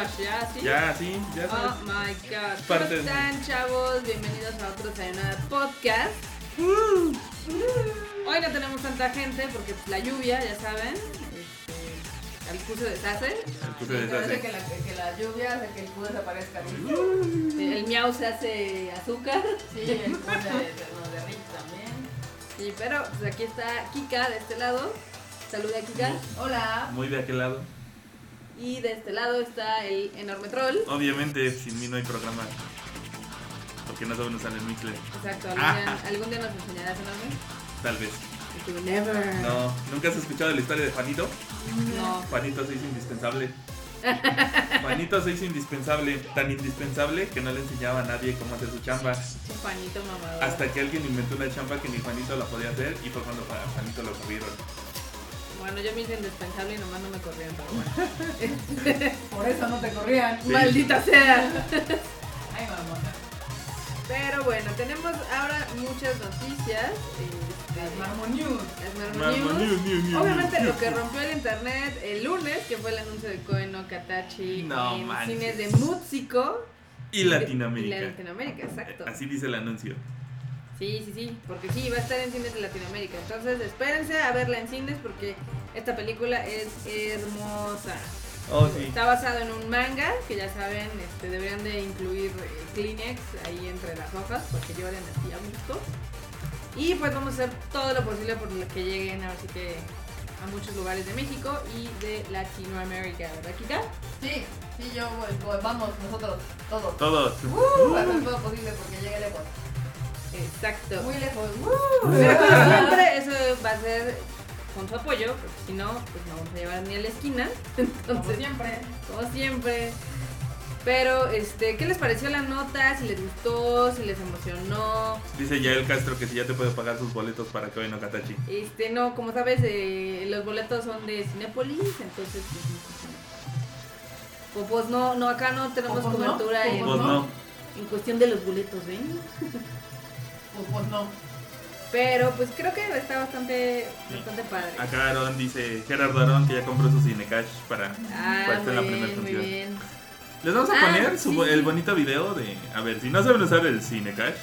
Ya, sí. Ya, sí, ya Oh my god. ¿Cómo Parte de- están, chavos? Bienvenidos a otro Sayonara Podcast. Hoy no tenemos tanta gente porque pues, la lluvia, ya saben. Este, el curso deshace. El se Parece deshace. que la, que la lluvia hace que el Q desaparezca. El miau se hace azúcar. Sí, el de, de, nos derrite también. Sí, pero pues aquí está Kika de este lado. Saluda Kika. Hola. Muy de aquel lado. Y de este lado está el enorme troll. Obviamente, sin mí no hay programa. Porque no saben usar el Mixler. Exacto, algún Ah. día, algún día nos enseñarás enorme. Tal vez. Never. No, ¿nunca has escuchado la historia de Juanito? No. Juanito se hizo indispensable. Juanito se hizo indispensable, tan indispensable que no le enseñaba a nadie cómo hacer su chamba. Juanito mamador. Hasta que alguien inventó una chamba que ni Juanito la podía hacer y fue cuando a Juanito lo corrieron. Bueno, yo me hice indispensable y nomás no me corrían, pero bueno. Por eso no te corrían. Sí. Maldita sea. Ay, mamona. Pero bueno, tenemos ahora muchas noticias. Las Este, News. las Marmo, Marmo News. niu, niu, Obviamente lo que rompió el internet el lunes, que fue el anuncio de Koen no Katachi No en manches. cines de Músico. Y Latinoamérica. Y Latinoamérica, exacto. Así dice el anuncio. Sí, sí, sí, porque sí, va a estar en cines de Latinoamérica. Entonces, espérense a verla en cines porque esta película es hermosa. Oh, sí. Está basado en un manga que ya saben, este, deberían de incluir eh, Kleenex ahí entre las hojas porque lloran así a gusto. Y pues vamos a hacer todo lo posible por lo que lleguen ahora sí que a muchos lugares de México y de Latinoamérica, ¿verdad, Kika? Sí, sí, yo voy, voy, vamos, nosotros, todos. Todos. Uh, a hacer todo posible porque llegue lejos. Exacto. Muy lejos. Uh. Pero como siempre, eso va a ser con su apoyo, porque si no, pues no vamos a llevar ni a la esquina. Como Entonces, siempre. como siempre. Pero, este, ¿qué les pareció la nota? Si les gustó, si les emocionó. Dice Yael Castro que si ya te puede pagar sus boletos para que vayan a Katachi. Este, no, como sabes, eh, los boletos son de Cinépolis, entonces, pues, pues, pues no, no, acá no tenemos Pues no, cobertura en, Pues no. en cuestión de los boletos, ¿ven? Pues, pues no. Pero, pues creo que está bastante, bastante padre. Acá Aaron dice, Gerardo Aaron que ya compró su Cinecash para, Ah, para estar en la primera función. Les vamos a Ah, poner su- sí, el bonito video de, a ver, si no saben usar el Cinecash,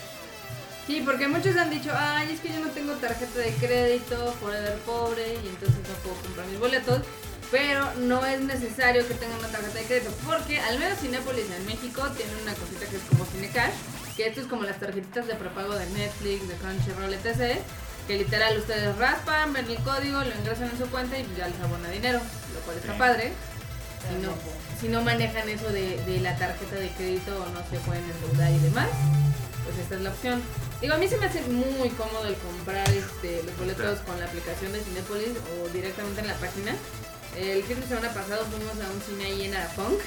Sí, porque muchos han dicho, ay, es que yo no tengo tarjeta de crédito, forever pobre, y entonces no puedo comprar mis boletos. Pero no es necesario que tengan una tarjeta de crédito, porque al menos Cinépolis en México tiene una cosita que es como Cinecash, que esto es como las tarjetitas de prepago de Netflix, de Crunchyroll, etc. Que literal ustedes raspan, ven el código, lo ingresan en su cuenta y pues ya les abona dinero, lo cual está Sí. padre. Si no, si no manejan eso de, de la tarjeta de crédito o no se pueden endeudar y demás, pues esta es la opción. Digo, a mí se me hace muy cómodo el comprar este, los boletos con la aplicación de Cinepolis o directamente en la página. El fin de semana pasado fuimos a un cine ahí en Arapunk.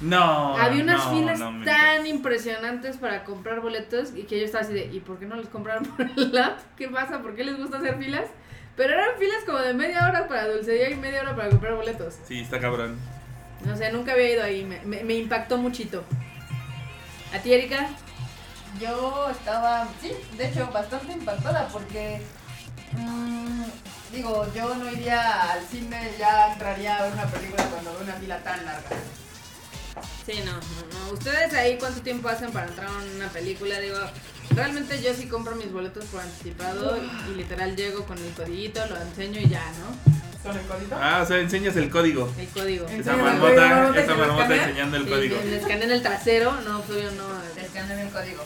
No. Había unas no, filas no tan impresionantes para comprar boletos y que yo estaba así de, ¿y por qué no los compraron por el app? ¿Qué pasa? ¿Por qué les gusta hacer filas? Pero eran filas como de media hora para dulcería y media hora para comprar boletos. Sí, está cabrón. No sé, nunca había ido ahí, me, me, me impactó muchito. ¿A ti, Erika? Yo estaba, sí, de hecho, bastante impactada porque, mm, digo, yo no iría al cine, ya entraría a ver una película cuando veo una fila tan larga. Sí, no, no, no. ¿Ustedes ahí cuánto tiempo hacen para entrar a una película? Digo, realmente yo sí compro mis boletos por anticipado y, y literal llego con mi codiguito, lo enseño y ya, ¿no? ¿Con el codito? Ah, o sea, enseñas el código. El código. ¿En Esa marmota, ¿Marmota esa marmota enseñando el Sí, código. Me escanean el trasero, no, yo no. Escanean el código.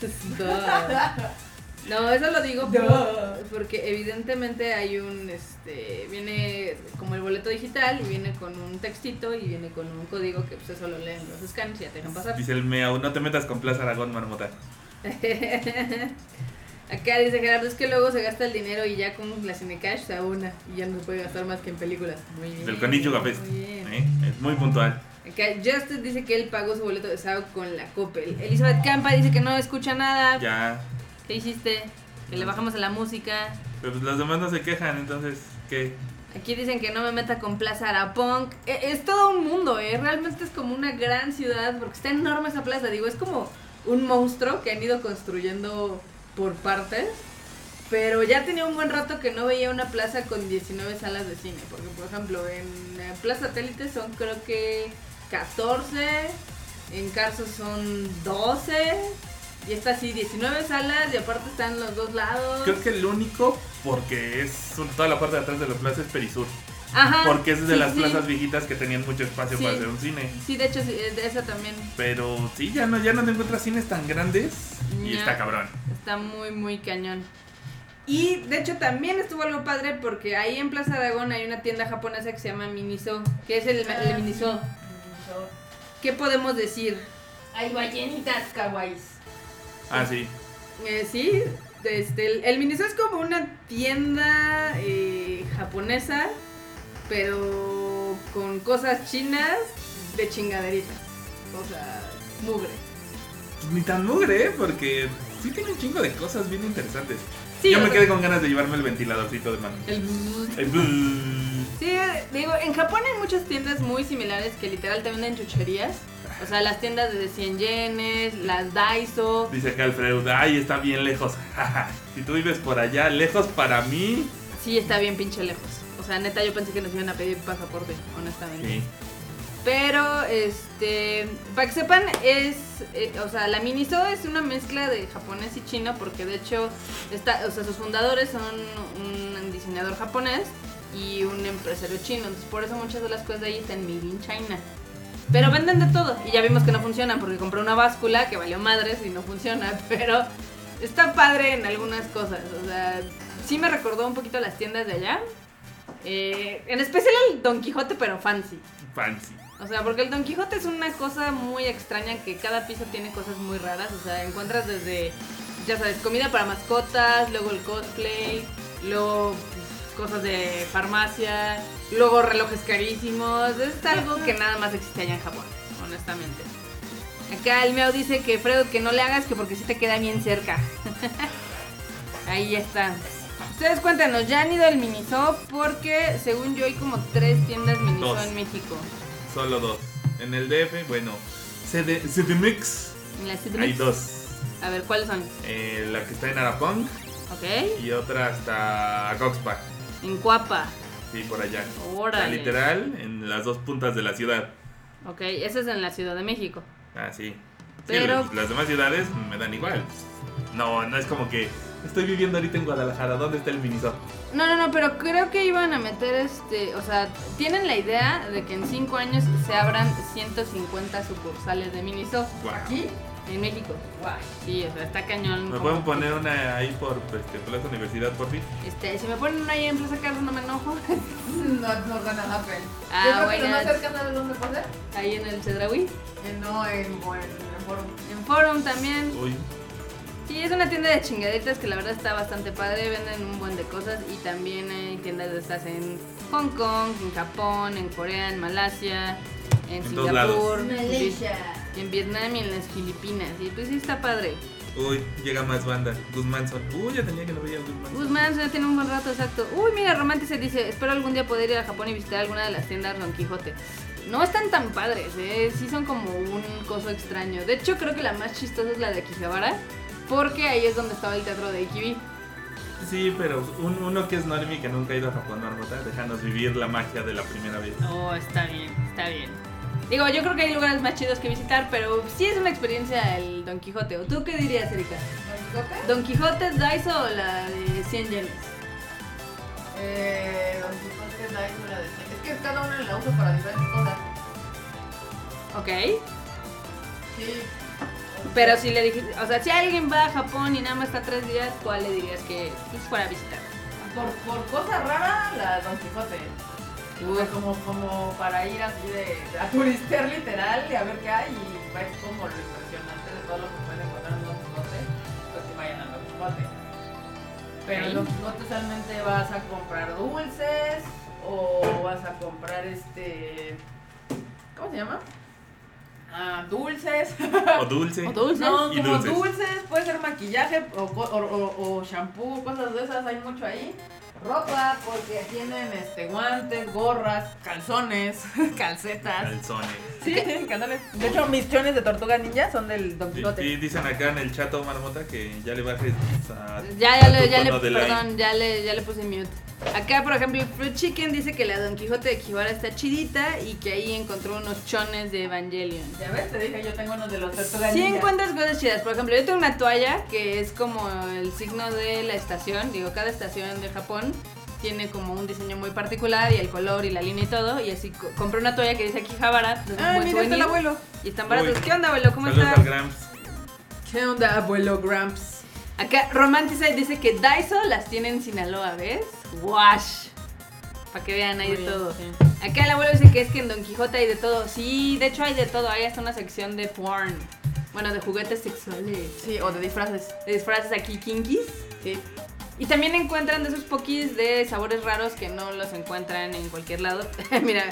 No, eso lo digo por- porque evidentemente hay un, este, viene como el boleto digital y viene con un textito y viene con un código que pues eso lo leen los scans y ya te dejan pasar. Dice el Meau, no te metas con Plaza Aragón, marmota. Acá dice Gerardo, es que luego se gasta el dinero y ya con la Cinecash se abona y ya no se puede gastar más que en películas. Muy bien. Del Conicho bien. ¿eh? Es muy puntual. Acá Justin dice que él pagó su boleto de SAO con la Coppel. Elizabeth Campa dice que no escucha nada. Ya. ¿Qué hiciste? Que le bajamos a la música. Pero pues los demás no se quejan, entonces, ¿qué? Aquí dicen que no me meta con Plaza Arapunk. E- Es todo un mundo, ¿eh? Realmente es como una gran ciudad porque está enorme esa plaza. Digo, es como un monstruo que han ido construyendo por partes. Pero ya tenía un buen rato que no veía una plaza con 19 salas de cine. Porque, por ejemplo, en Plaza Satélite son creo que 14. En Carso son 12. Y está así, 19 salas y aparte están los dos lados. Creo que el único, porque es toda la parte de atrás de la plaza, es Perisur. Ajá. Porque es de sí, las sí. plazas viejitas que tenían mucho espacio Sí. para hacer un cine. Sí, de hecho, sí, de esa también Pero sí, ya no, ya no te encuentras cines tan grandes y está cabrón. está muy, muy cañón. Y de hecho también estuvo algo padre porque ahí en Plaza Aragón hay una tienda japonesa que se llama Miniso, que es el, el Miniso. ¿Qué podemos decir? Hay ballenitas kawaiis. Ah, sí. Eh, sí, este, el, el Miniso es como una tienda eh, japonesa, pero con cosas chinas de chingaderitas. O sea, mugre. Pues ni tan mugre, ¿eh? porque sí tiene un chingo de cosas bien interesantes. Sí, Yo me quedé con ganas de llevarme el ventiladorcito de mano. el El. Sí, digo, en Japón hay muchas tiendas muy similares que literal te venden chucherías. O sea, las tiendas de 100 yenes, las Daiso. Dice acá Alfredo, ay, está bien lejos. si tú vives por allá, lejos para mí. Sí, está bien pinche lejos. O sea, neta, yo pensé que nos iban a pedir pasaporte, honestamente. Sí. Pero, este, para que sepan, es, eh, o sea, la Miniso es una mezcla de japonés y chino porque de hecho, está, o sea, sus fundadores son un diseñador japonés y un empresario chino. Entonces, por eso muchas de las cosas de ahí están made in China. Pero venden de todo y ya vimos que no funcionan porque compré una báscula que valió madres y no funciona, pero está padre en algunas cosas. O sea, sí me recordó un poquito las tiendas de allá. Eh, en especial el Don Quijote, pero fancy. Fancy. O sea, porque el Don Quijote es una cosa muy extraña que cada piso tiene cosas muy raras. O sea, encuentras desde, ya sabes, comida para mascotas, luego el cosplay, luego cosas de farmacia, luego relojes carísimos. Es algo que nada más existe allá en Japón, honestamente. Acá el Meow dice que Fredo que no le hagas que porque sí te queda bien cerca. Ahí está. Ustedes cuéntanos, ¿ya han ido al Miniso? Porque según yo hay como tres tiendas Miniso Dos. en México. Solo dos. En el DF, bueno, CD, CDMX, En la City hay Mix. dos. A ver, ¿cuáles son? Eh, la que está en Arapong Ok. y otra hasta Coxpac. En Cuapa. Sí, por allá. O sea, literal, en las dos puntas de la ciudad. Ok, esa es en la Ciudad de México. Ah, sí. Pero- las- las demás ciudades me dan igual. No, no es como que estoy viviendo ahorita en Guadalajara. ¿Dónde está el Miniso? No, no, no, pero creo que iban a meter este. O sea, tienen la idea de que en 5 años se abran 150 sucursales de Miniso Guau. ¿Aquí? En México. Guay. Sí, o sea, está cañón. ¿Me pueden poner una ahí por este, Plaza Universidad, por fin? Este, si me ponen una ahí en Plaza Carlos, no me enojo. No, no gonna happen. Ah, bueno. lo más cercano de dónde puede. Ahí en el Cedraui. Eh, no, en, en, en Forum. En Forum también. Uy, Sí, es una tienda de chingaditas que la verdad está bastante padre, venden un buen de cosas y también hay tiendas de estas en Hong Kong, en Japón, en Corea, en Malasia, en, En. Singapur, en, en Vietnam y en las Filipinas. Y pues sí está padre. uy, llega más banda. Guzmánson. Uy, ya tenía que no veía a Guzmánson. Guzmán ya tiene un buen rato, exacto. Uy, mira, Romantic se dice, espero algún día poder ir a Japón y visitar alguna de las tiendas Don Quijote. No están tan padres, ¿eh? sí son como un coso extraño. De hecho, creo que la más chistosa es la de Akihabara, porque ahí es donde estaba el teatro de Ikibi. Sí, pero un- uno que es normie que nunca ha ido a Japón, Marmota, déjanos vivir la magia de la primera vez. Oh, está bien, está bien. Digo, yo creo que hay lugares más chidos que visitar, pero sí es una experiencia el Don Quijote. ¿O tú qué dirías, Erika? ¿Don Quijote? ¿Don Quijote, Daiso o la de 100 yenes? Eh, Don Quijote da eso la de Es que cada uno la usa para diferentes cosas. Ok. Sí. Pero si le dijiste, o sea, si alguien va a Japón y nada más está tres días, ¿cuál le dirías que pues, fuera a visitar? Por, por cosa rara, la Don Quijote. O sea, como, como para ir así de, a turistear literal y a ver qué hay y ver como lo impresionante de todo lo que pueden encontrar en Don Quijote, pues que vayan a Don Quijote. Pero. Don Quijote solamente vas a comprar dulces o vas a comprar este... ¿Cómo se llama? Ah, dulces. O dulce. ¿O dulces? No, Y como dulces. dulces. puede ser maquillaje o, o, o, o shampoo, cosas de esas, hay mucho ahí. Ropa porque tienen este guantes, gorras, calzones, calcetas. Calzones. Sí, tienen calzones. De hecho, mis chones de tortuga ninja son del Don Y, Quijote. y dicen acá en el chato marmota que ya le bajes a, Ya, ya, a le, tu ya le, de perdón, ya le, ya le puse mute. Acá, por ejemplo, el Fruit Chicken dice que la Don Quijote de Kibara está chidita y que ahí encontró unos chones de Evangelion. Ya ves, te dije, yo tengo unos de los tortugas Sí encuentras cosas chidas. Por ejemplo, yo tengo una toalla que es como el signo de la estación. Digo, cada estación de Japón tiene como un diseño muy particular y el color y la línea y todo. Y así co- compré una toalla que dice aquí Javara. Ah, mira, está el abuelo. Y están baratos. Uy. ¿Qué onda, abuelo? ¿Cómo Saludos estás? Gramps. ¿Qué onda, abuelo Gramps? Acá Romanticide dice que Daiso las tiene en Sinaloa, ¿ves? Wash. Para que vean, hay de todo. Acá el abuelo dice que es que en Don Quijote hay de todo. Sí, de hecho hay de todo. Hay hasta una sección de porn. Bueno, de juguetes sexuales. Sí, o de disfraces. De disfraces aquí kinkis. Sí. Y también encuentran de esos pokis de sabores raros que no los encuentran en cualquier lado. Mira,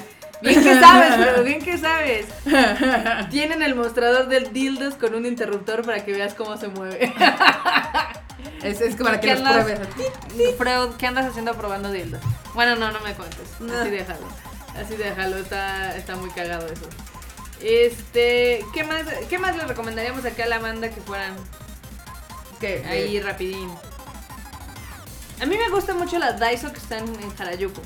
bien que sabes, pero bien que sabes. Tienen el mostrador del dildos con un interruptor para que veas cómo se mueve. Es, es para que ¿Qué los andas- pruebes. Freud, ¿qué andas haciendo probando dildos? Bueno, no, no me cuentes. No. Así déjalo. Así déjalo, está, está muy cagado eso. Este, ¿qué más, ¿qué más le recomendaríamos acá a la banda que fueran ¿Qué? ahí rapidín? A mí me gusta mucho las Daiso que están en Harajuku.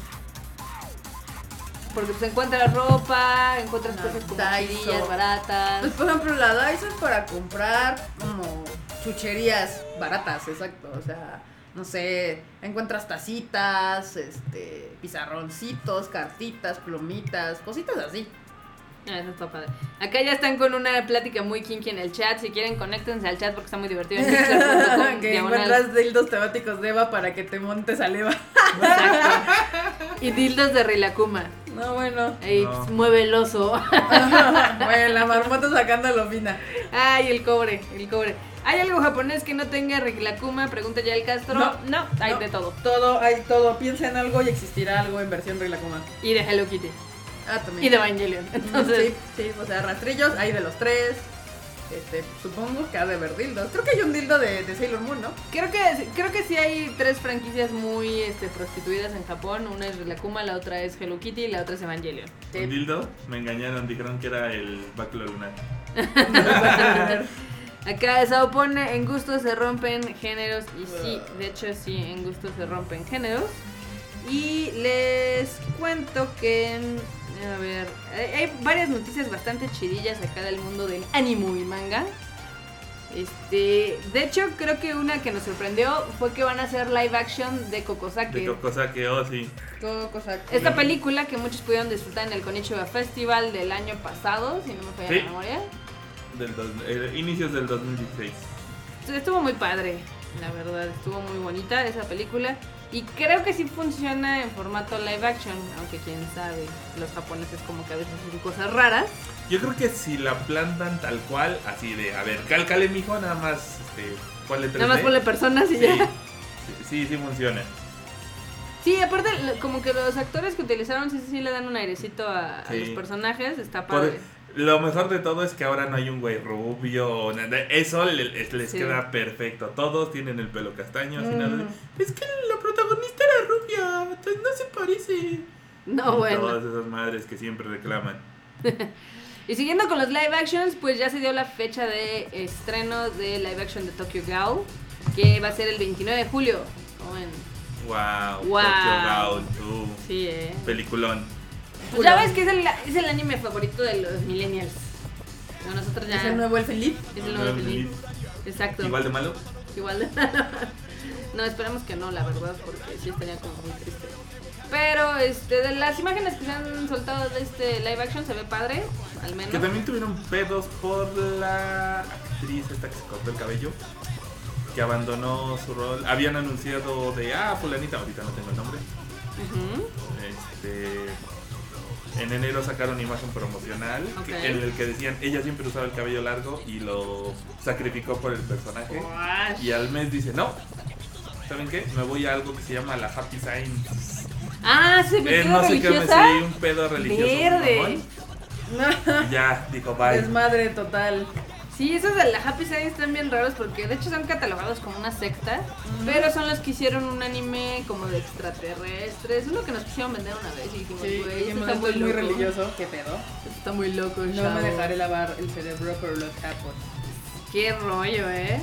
Porque se encuentra ropa, encuentras Las cosas como baratas. Pues, por ejemplo, la Daiso es para comprar como chucherías baratas, exacto. O sea, no sé, encuentras tacitas, este, pizarroncitos, cartitas, plumitas, cositas así. Ah, eso está padre. Acá ya están con una plática muy kinky en el chat. Si quieren, conéctense al chat porque está muy divertido. en que diagonal. encuentras dildos temáticos de Eva para que te montes a Eva. Exacto. Y dildos de Rilakuma. No, bueno. Ahí No. mueve el oso. bueno, la marmota sacando lo fina. Ay, el cobre, el cobre. ¿Hay algo japonés que no tenga Rilakuma? Pregunta ya el Castro. No. hay No. de todo. Todo, hay todo. Piensa en algo y existirá algo en versión Rilakuma. Y de Hello Kitty. Ah, también. Y de Evangelion. Entonces, sí, sí, o sea, rastrillos, hay de los tres. Este, supongo que ha de haber dildos. Creo que hay un dildo de, de Sailor Moon, ¿no? creo que creo que sí hay tres franquicias muy este, prostituidas en Japón. Una es Rilakuma, la otra es Hello Kitty y la otra es Evangelion. ¿Un dildo? Me engañaron, dijeron que era el báculo lunar. Acá Sao pone, en gusto se rompen géneros. Y sí, de hecho sí, en gusto se rompen géneros. Y les cuento que, a ver, hay, hay varias noticias bastante chidillas acá del mundo del anime y manga. Este, de hecho creo que una que nos sorprendió fue que van a hacer live action de Kokosake. De que, oh, sí. Cosa Esta película que muchos pudieron disfrutar en el Konichiwa Festival del año pasado, si no me falla Sí. la memoria. Del dos- eh, inicios del 2016. Estuvo muy padre, la verdad, estuvo muy bonita esa película. Y creo que sí funciona en formato live action, aunque quién sabe, los japoneses como que a veces hacen cosas raras. Yo creo que si la plantan tal cual, así de, a ver, cálcale, mijo, nada más, este, ponle 3D. Nada más ponle personas y sí, ya. sí, sí, funciona. Sí, aparte, como que los actores que utilizaron sí, sí, sí le dan un airecito a, los personajes, está Por- padre. Lo mejor de todo es que ahora no hay un güey rubio nada. Eso le- les, les Sí. queda perfecto. Todos tienen el pelo castaño. Mm. nada es que la protagonista era rubia. entonces No se parece. No, Y bueno. Todas esas madres que siempre reclaman. Y siguiendo con los live actions, pues ya se dio la fecha de estreno de live action de Tokyo Ghoul, que va a ser el 29 de julio. Wow. Wow. Tokyo Ghoul, uh, Sí, eh. Peliculón. Pues ya ves que es el, es el anime favorito de los millennials. Bueno, nosotros ya. ¿Es el nuevo El Felipe? es el nuevo feliz. Exacto. Igual de malo. Igual de- no, esperemos que no, la verdad, porque sí estaría como muy triste. Pero este, de las imágenes que se han soltado de este live action se ve padre, al menos. Que también tuvieron pedos por la actriz esta que se cortó el cabello. Que abandonó su rol. Habían anunciado de, ah, fulanita, ahorita no tengo el nombre. Este, en enero sacaron imagen promocional que- en el que decían ella siempre usaba el cabello largo y lo sacrificó por el personaje. Y al mes dice, no, ¿saben qué? Me voy a algo que se llama la Happy Sign. Ah, se Eh, metió no sé qué me sí, un pedo religioso. Verde. Y ya, dijo, bye. Desmadre total. Sí, esos de la Happy Science están bien raros porque de hecho son catalogados como una secta, pero son los que hicieron un anime como de extraterrestres. Es lo que nos quisieron vender una vez y dijimos, Sí, güey, está muy, es muy religioso. ¿Qué pedo? Esto Está muy loco, No chavo. me dejaré lavar el cerebro por los capos. Qué rollo, ¿eh?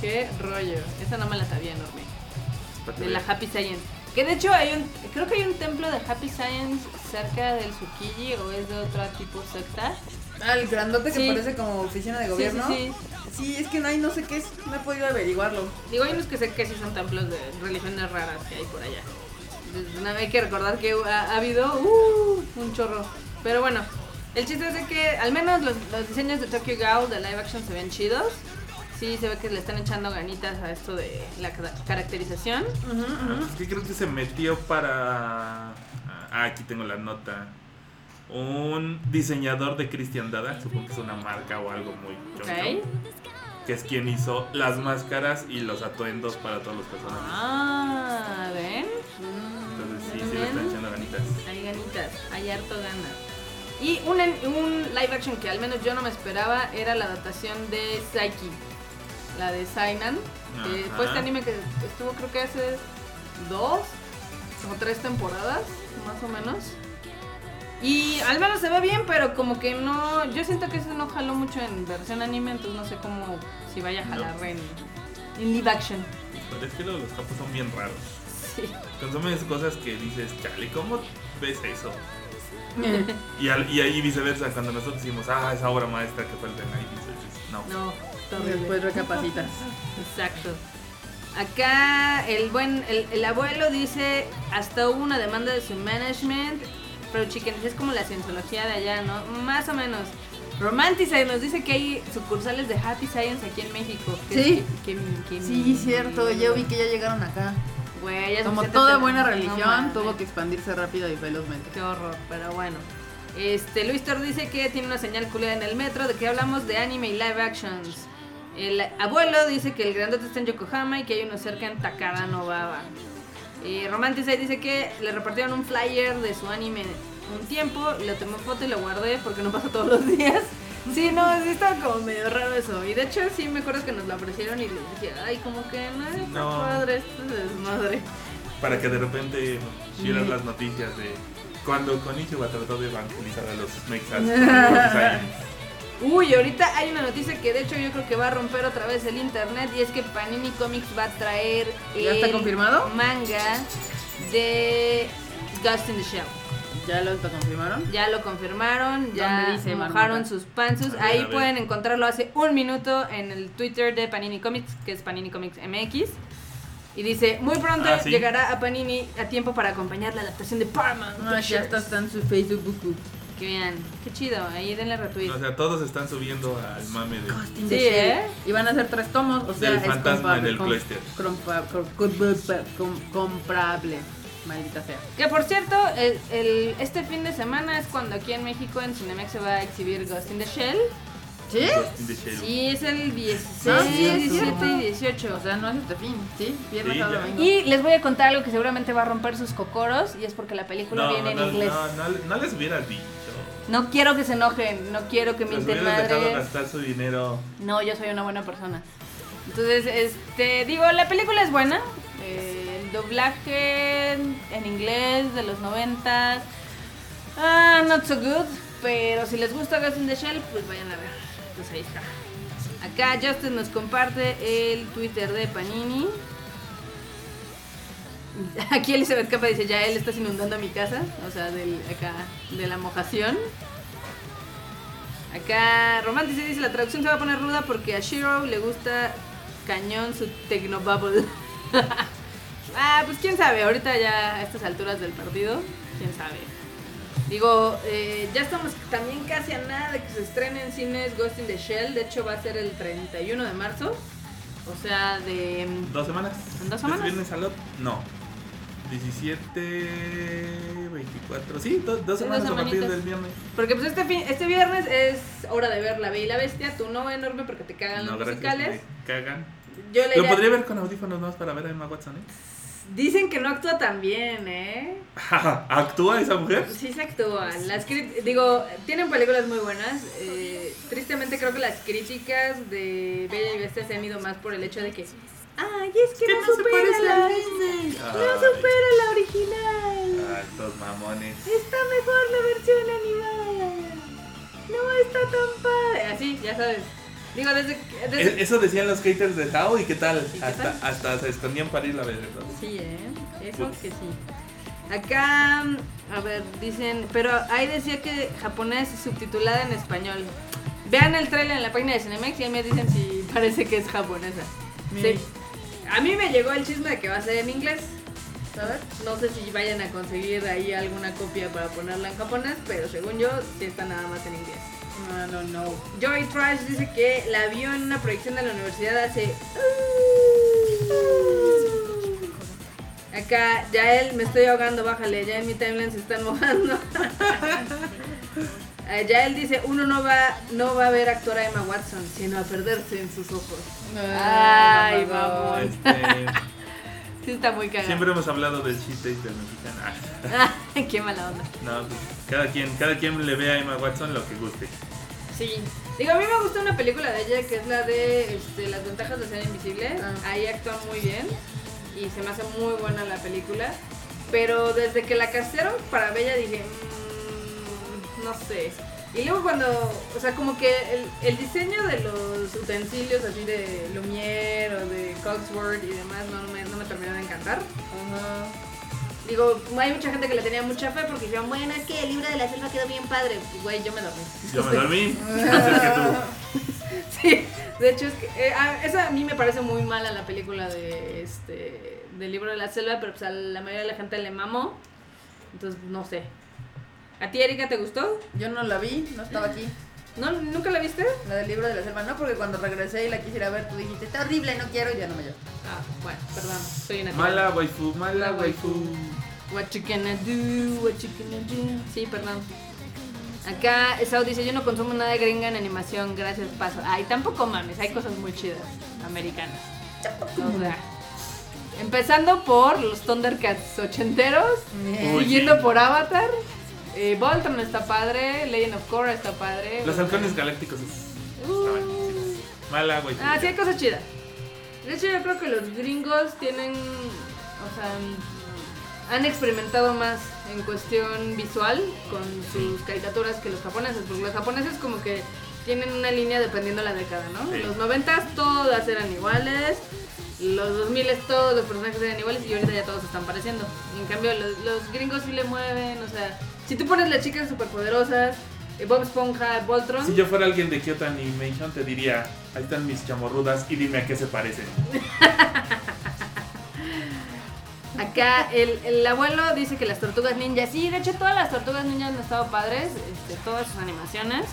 Qué rollo. Esa no me la sabía enorme. De la. Happy Science. Que de hecho hay un, creo que hay un templo de Happy Science cerca del Tsukiji o es de otro tipo secta. Ah, el grandote que parece como oficina de gobierno. sí, sí. Sí, es que no hay, no sé qué es. No he podido averiguarlo. Digo, hay unos que sé que sí son templos de religiones raras que hay por allá. Entonces, hay que recordar que ha, ha habido uh, un chorro. Pero bueno, el chiste es de que al menos los, los diseños de Tokyo Ghoul de live action se ven chidos. Sí, se ve que le están echando ganitas a esto de la ca- caracterización. Ah, que creo que se metió para. Ah, aquí tengo la nota. Un diseñador de Christian Dada, supongo que es una marca o algo muy choncho, Ok. que es quien hizo las máscaras y los atuendos para todos los personajes. Ah, ¿ven? Entonces sí, sí le están echando ganitas. Hay ganitas, hay harto ganas. Y un, un live action que al menos yo no me esperaba era la adaptación de Psyche, la de Sainan. que fue este anime que estuvo creo que hace dos o tres temporadas, más o menos. Y al menos se ve bien, pero como que no. Yo siento que eso no jaló mucho en versión anime, entonces no sé cómo. Si vaya a jalar en, en live action. Pero es que los capos son bien raros. Sí. Consumes cosas que dices, chale, ¿cómo ves eso? Y, al- y ahí viceversa, cuando nosotros decimos, ah, esa obra maestra que fue el de Night, no. No, Y después recapacitas. Exacto. Acá el buen, el, el abuelo dice, hasta hubo una demanda de su management, pero chicken, es como la cienciología de allá, ¿no? Más o menos. Romantice nos dice que hay sucursales de Happy Science aquí en México. que- Sí. que- que- que- Sí, cierto. Yo vi que ya llegaron acá. Ya Como toda buena religión, tuvo que expandirse rápido y velozmente. Qué horror, pero bueno. Este, Luis Thor dice que tiene una señal culera en el metro de que hablamos de anime y live actions. El abuelo dice que el grandote está en Yokohama y que hay uno cerca en Takara Baba. Y Romanticide dice que le repartieron un flyer de su anime un tiempo, le tomé foto y lo guardé porque no pasa todos los días. Sí, no, sí estaba como medio raro eso. Y de hecho sí me acuerdo que nos lo ofrecieron y le dije, ay, como que no No. padre, esto es desmadre. Para que de repente vieras las noticias de cuando Konichiwa trató de evangelizar a los mexas. Uy, ahorita hay una noticia que de hecho yo creo que va a romper otra vez el internet y es que Panini Comics va a traer ¿Ya está el confirmado? manga de Ghost in the Shell. ¿Ya lo confirmaron? Ya lo confirmaron, ya ¿Dónde dice, mojaron sus panzos. A ver, Ahí a ver. pueden encontrarlo hace un minuto en el Twitter de Panini Comics, que es Panini Comics MX. Y dice, muy pronto Ah, ¿sí? llegará a Panini a tiempo para acompañar la adaptación de Paramount. No, ya está, está en su Facebook. Que vean, qué chido, ahí denle retweet. O sea, todos están subiendo al mame de. Casting Sí, de Shell. ¿eh? Y van a hacer tres tomos, o sea, Del es fantasma en el com- cloister. compa- com- com- com- comprable. Maldita sea. Que por cierto, el, el- este fin de semana es cuando aquí en México en Cinemex se va a exhibir Ghost in the Shell. ¿Sí? Sí, es el 16, Ah, sí, es 17 y cierto. 18. O sea, no es este fin, ¿sí? Viernes Sí, domingo. Y les voy a contar algo que seguramente va a romper sus cocoros y es porque la película No, viene en no, inglés. no, no, no les hubieras dicho. No quiero que se enojen, no quiero que Les minten madres. gastar su dinero. No, yo soy una buena persona. Entonces, este, digo, la película es buena. Eh, el doblaje en inglés de los 90 ah, not so good. Pero si les gusta Ghost in the Shell, pues vayan a ver. Pues ahí está. Acá Justin nos comparte el Twitter de Panini. Aquí Elizabeth Capa dice, ya él estás inundando mi casa. O sea, del, acá, de la mojación. Acá Romantic dice la traducción se va a poner ruda porque a Shiro le gusta cañón su Tecnobubble. ah, pues quién sabe, ahorita ya a estas alturas del partido, quién sabe. Digo, eh, ya estamos también casi a nada de que se estrene en cines Ghost in the Shell, de hecho va a ser el 31 de marzo, o sea, de... ¿Dos semanas? ¿En dos ¿Es semanas? viernes al otro? No. 17, 24. Sí, do- dos Sí, semanas dos a partir del viernes. Porque pues este, fin, este viernes es hora de ver La Bella y la Bestia, tú no enorme porque te cagan No, los gracias. musicales. Me cagan. Yo le Lo podría ver con audífonos más para ver a Emma Watson, ¿eh? Dicen que no actúa tan bien, ¿eh? ¿Actúa esa mujer? Sí se actúa. Las digo, tienen películas muy buenas. eh, tristemente creo que las críticas de Bella y Bestia se han ido más por el hecho de que... Ay, es que, no, supera la... Disney. No supera la original. Altos mamones. Está mejor la versión animada. No está tan padre. Así, ya sabes. Digo, desde... que- desde- E- Eso decían los haters de How y qué tal. ¿Y qué hasta, tal? hasta se escondían para ir a ver. ¿no? Sí, ¿eh? Eso que sí. Acá, a ver, dicen, pero ahí decía que japonés subtitulada en español. Vean el trailer en la página de Cinemex y ahí me dicen si parece que es japonesa. Sí. A mí me llegó el chisme de que va a ser en inglés. ¿Sabes? No sé si vayan a conseguir ahí alguna copia para ponerla en japonés, pero según yo, sí está nada más en inglés. No, no, no. Joy Trash dice que la vio en una proyección de la universidad hace. Acá, ya él, me estoy ahogando, bájale, ya en mi timeline se están mojando. Ah, ya él dice, uno no va, no va a ver actuar a Emma Watson, sino a perderse en sus ojos. Ay, mamador. mamón. Sí está muy cagado. siempre hemos hablado del shit del mexicano. Ah, Qué mala onda. no, pues, cada quien, cada quien le ve a Emma Watson lo que guste. Sí. Digo, a mí me gusta una película de ella que es la de este, Las ventajas de ser invisible. Ah. Ahí actúa muy bien y se me hace muy buena la película. Pero desde que la castearon para Bella dije, "Mm, no sé. Y luego cuando, o sea, como que el, el diseño de los utensilios así de Lumière o de Cogsworth y demás no me, no me terminó de encantar. Ajá. Digo, hay mucha gente que le tenía mucha fe porque dijeron, bueno, es que el libro de la selva quedó bien padre. Y, Güey, yo me dormí. Yo me dormí, antes que tú. Sí, de hecho es que eh, a- esa a mí me parece muy mala la película de este del libro de la selva, pero pues a la mayoría de la gente le mamó. Entonces, no sé. ¿A ti, Erika, te gustó? Yo no la vi, no estaba aquí. ¿No, ¿Nunca la viste? La del libro de la selva, no, porque cuando regresé y la quisiera ver, tú dijiste, está horrible, no quiero, y ya no me llevo. Ah, bueno, perdón, soy una Mala waifu, mala waifu. What you gonna do, what you gonna do. Sí, perdón. Acá Sao dice, yo no consumo nada de gringa en animación, gracias, paso. Ay, tampoco mames, hay cosas muy chidas, americanas. O sea, empezando por los Thundercats ochenteros, siguiendo por Avatar, eh, Voltron está padre, Legend of Korra está padre. Los halcones galácticos es- Uh. chidos. Mala waifu. Ah, sí, hay cosas chidas. De hecho, yo creo que los gringos tienen. O sea. Han experimentado más en cuestión visual con sus caricaturas que los japoneses. Porque los japoneses, como que tienen una línea dependiendo la década, ¿no? Sí. Los noventas todas eran iguales. Los 2000 todos los personajes eran iguales y ahorita ya todos están pareciendo. Y en cambio, los, los gringos sí le mueven. O sea, si tú pones las chicas superpoderosas, eh, Bob Esponja, Voltron. Si yo fuera alguien de Kyoto Animation, te diría: Ahí están mis chamorrudas y dime a qué se parecen. Acá el, el abuelo dice que las tortugas ninjas, sí, de hecho todas las tortugas ninjas han estado padres, este, todas sus animaciones.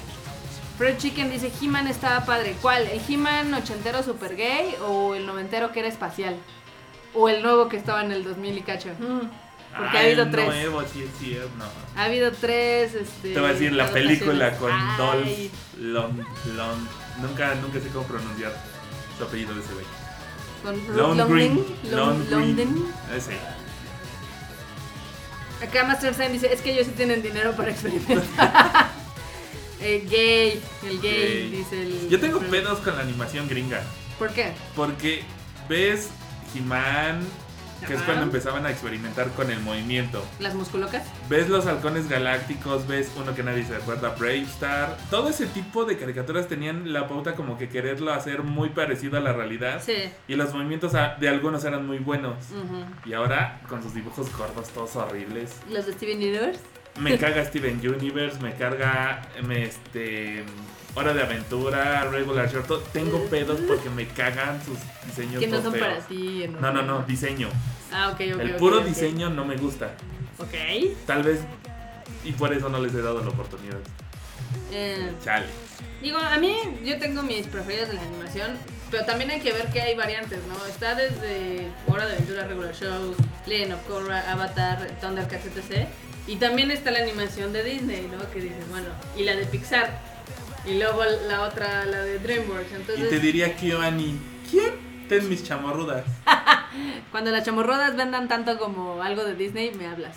Fred Chicken dice He-Man estaba padre. ¿Cuál? ¿El He-Man ochentero super gay o el noventero que era espacial? O el nuevo que estaba en el 2000 y cacho. Mm, Porque ha habido el tres. Nuevo, sí, no. Ha habido tres, este... Te voy a decir la película con. Dolph Lund, Lund- Nunca, nunca sé cómo pronunciar su apellido de ese güey. Con. Lundgren. Ese. Acá Master Sign dice, es que ellos sí tienen dinero para experimentar. Eh, gay, el gay, Gay. dice el... Yo tengo el- pedos con la animación gringa. ¿Por qué? Porque ves He-Man, que es cuando empezaban a experimentar con el movimiento. ¿Las musculocas? Ves los halcones galácticos, ves uno que nadie se acuerda, Brave Star. Todo ese tipo de caricaturas tenían la pauta como que quererlo hacer muy parecido a la realidad. Sí. Y los movimientos a- de algunos eran muy buenos. Ujú. Y ahora, con sus dibujos gordos, todos horribles. ¿Los de Steven Universe? Me caga Steven Universe, me carga me, este Hora de Aventura, Regular Short. Tengo pedos porque me cagan sus diseños Que no son feos. para ti. No, no, no, diseño. Ah, ok, ok. El puro ok. diseño no me gusta. Ok. Tal vez y por eso no les he dado la oportunidad. Eh, Chale. digo, a mí yo tengo mis preferidas de la animación, pero también hay que ver que hay variantes, ¿no? Está desde Hora de Aventura, Regular Show, Legend of Korra, Avatar, Thundercats, etc. Y también está la animación de Disney, ¿no? Que dices, bueno, y la de Pixar. Y luego la otra, la de DreamWorks. Y Entonces, te diría Kyoani, ¿quién? Ten mis chamorrudas. Cuando las chamorrodas vendan tanto como algo de Disney, me hablas.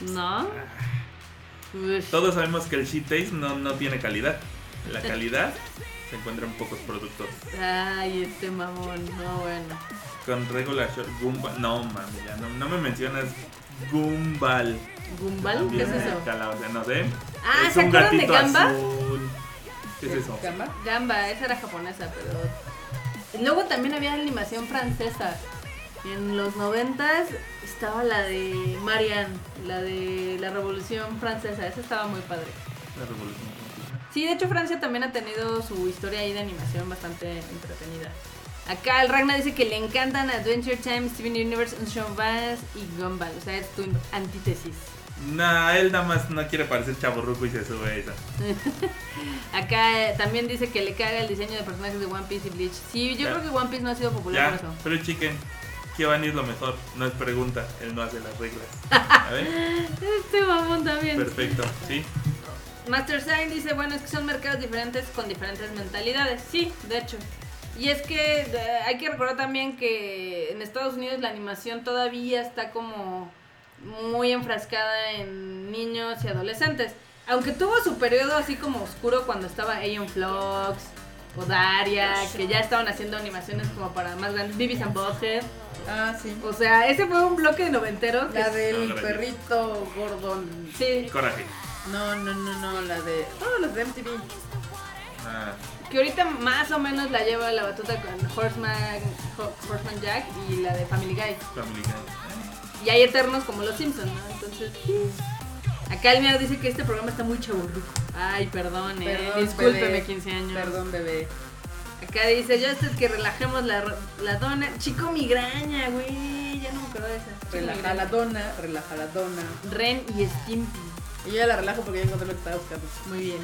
¿No? Ush. Todos sabemos que el shit taste no, no tiene calidad. La calidad se encuentra en pocos productos. Ay, este mamón, no bueno. Con regular short, Gumball. No, mami, ya no, no me mencionas Gumball. ¿Gumball? ¿Qué es eso? calabaza, no sé. Ah, es ¿se un acuerdan de gatito Gamba? azul. ¿Qué es eso? ¿Gamba? Gamba, esa era japonesa, pero. Luego también había animación francesa. En los noventas estaba la de Marianne, la de la Revolución Francesa. Esa estaba muy padre. La revolución. francesa. Sí, de hecho Francia también ha tenido su historia ahí de animación bastante entretenida. Acá el Ragnar dice que le encantan Adventure Time, Steven Universe, Unshot Bass y Gumball. O sea, es tu antítesis. Nah, él nada más no quiere parecer chaborruco y se sube a esa. Acá eh, también dice que le caga el diseño de personajes de One Piece y Bleach. Sí, yo Ya. creo que One Piece no ha sido popular por eso. pero chicken, Giovanni es lo mejor. No es pregunta, él no hace las reglas. A ver, Este mamón también. perfecto, ¿sí? Master Sign dice, bueno, es que son mercados diferentes con diferentes mentalidades. Sí, de hecho. Y es que eh, hay que recordar también que en Estados Unidos la animación todavía está como muy enfrascada en niños y adolescentes. Aunque tuvo su periodo así como oscuro cuando estaba Aeon Flux o Daria, que ya estaban haciendo animaciones como para más grandes, Beavis and Butthead. Ah, sí. O sea, ese fue un bloque de noventeros. que- La del No, perrito gordón. Sí, Coraje. No, no, no, no, la de. Oh, los de MTV. Ah, Que ahorita más o menos la lleva la batuta con Horseman, Ho- Horseman Jack y la de Family Guy. Family Guy. Y hay eternos como los Simpsons, ¿no? Entonces. Acá el mío dice que este programa está muy chaburruco. Ay, perdón, eh. Perdón, Discúlpeme, bebé. 15 años. Perdón, bebé. Acá dice, yo esto es que relajemos la, la dona. Chico migraña, güey. Ya no me acuerdo de esa. Chico Relaja migraña. la dona, relaja la dona. Ren y Stimpy. Y yo ya la relajo porque ya encontré lo que estaba buscando. Muy bien.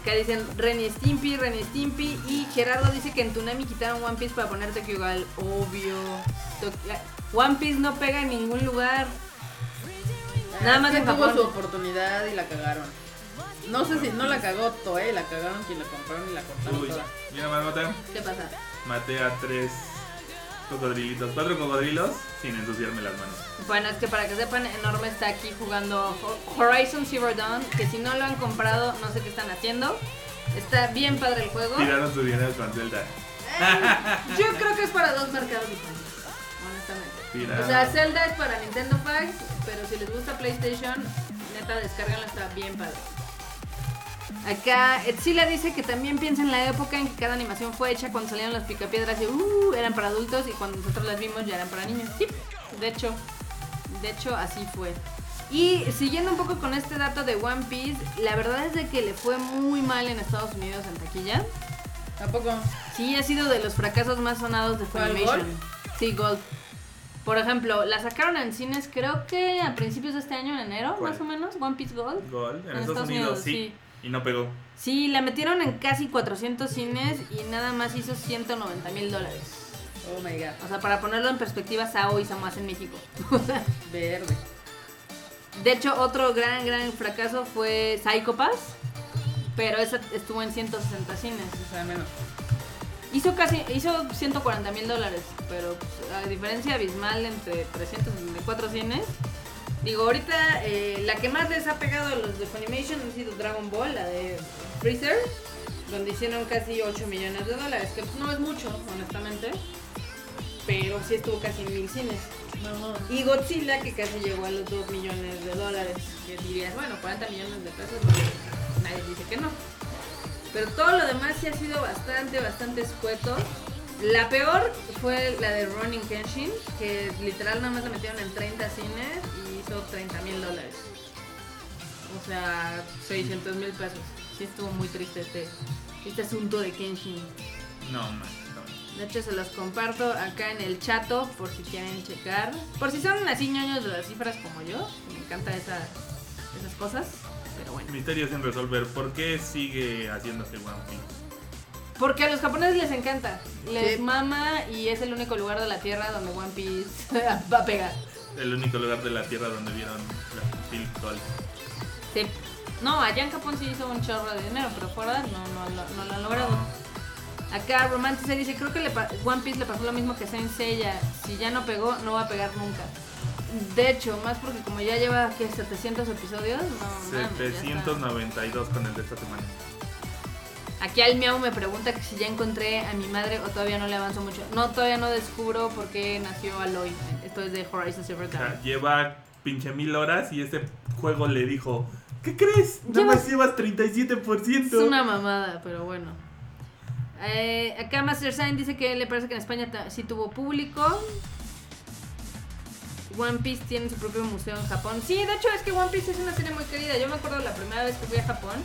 Acá dicen Ren y Stimpy, Ren y Stimpy. Y Gerardo dice que en Tunami quitaron One Piece para poner Tokyo Ghoul. Obvio. To- One Piece no pega en ningún lugar. Nada más en que tuvo Japón. su oportunidad y la cagaron. No sé si no la cagó Toei, la cagaron quien la compraron y la cortaron Uy, toda. mira, Marmota. ¿Qué pasa? Maté a tres cocodrilitos, cuatro cocodrilos sin ensuciarme las manos. Bueno, es que para que sepan, Enorme está aquí jugando Ho- Horizon Zero Dawn. Que si no lo han comprado, no sé qué están haciendo. Está bien padre el juego. Tiraron su dinero con Zelda. Yo creo que es para dos mercados diferentes, honestamente. Tiraron. O sea, Zelda es para Nintendo Packs, pero si les gusta PlayStation, neta, descárganlo, está bien padre. Acá Etzila dice que también piensa en la época en que cada animación fue hecha cuando salieron los picapiedras y uh, eran para adultos y cuando nosotros las vimos ya eran para niños. Sí, de hecho, de hecho así fue. Y siguiendo un poco con este dato de One Piece, la verdad es de que le fue muy mal en Estados Unidos en taquilla. Tampoco. Sí, ha sido de los fracasos más sonados de ¿Cuál, Funimation. Gold? Sí, Gold. Por ejemplo, la sacaron en cines creo que a principios de este año, en enero, ¿Cuál? más o menos, One Piece Gold. Gol. En, Estados, Unidos, sí. Y no pegó. Sí, la metieron en casi 400 cines y nada más hizo 190 mil dólares. Oh my god. O sea, para ponerlo en perspectiva, Sao hizo más en México. O sea, Verde. de hecho, otro gran, gran fracaso fue Psycho Pass, pero esa estuvo en 160 cines. O sea, menos. Hizo casi, hizo 140 mil dólares, pero pues, a diferencia abismal entre 364 cines. Digo, ahorita eh, la que más les ha pegado a los de Funimation ha sido Dragon Ball, la de Freezer, donde hicieron casi 8 millones de dólares, que pues, no es mucho, honestamente, pero sí estuvo casi en mil cines. No, no. Y Godzilla, que casi llegó a los 2 millones de dólares, que dirías, bueno, 40 millones de pesos, no, nadie dice que no. Pero todo lo demás sí ha sido bastante, bastante escueto. La peor fue la de Ronin Kenshin, que literal nada más la metieron en 30 cines hizo 30 mil dólares. O sea, 600 mil pesos. Sí estuvo muy triste este, este asunto de Kenshin. No, man. no. De hecho, se los comparto acá en el chato por si quieren checar. Por si son así ñoños de las cifras como yo. Me encanta esa, esas cosas. Pero bueno. Misterio sin resolver. ¿Por qué sigue haciéndose One Piece? Porque a los japoneses les encanta. Les Sí. mama y es el único lugar de la tierra donde One Piece va a pegar. El único lugar de la Tierra donde vieron la Phil Gold. Sí. No, allá en Japón sí hizo un chorro de dinero, pero fuera no, no, lo- no lo han logrado. Acá Romantic dice, creo que le One Piece le pasó lo mismo que Saint Seiya. Si ya no pegó, no va a pegar nunca. De hecho, más porque como ya lleva ¿qué? 700 episodios, no mames, ya está. 792 con el de esta semana. Aquí al Miau me pregunta que si ya encontré a mi madre o todavía no le avanzo mucho. No, todavía no descubro por qué nació Aloy. Esto es de Horizon Zero O Dawn. sea, lleva pinche mil horas y este juego le dijo, ¿qué crees? Nada más llevas 37%. Es una mamada, pero bueno. Eh, acá Master Sign dice que le parece que en España sí tuvo público. One Piece tiene su propio museo en Japón. Sí, de hecho es que One Piece es una serie muy querida. Yo me acuerdo la primera vez que fui a Japón.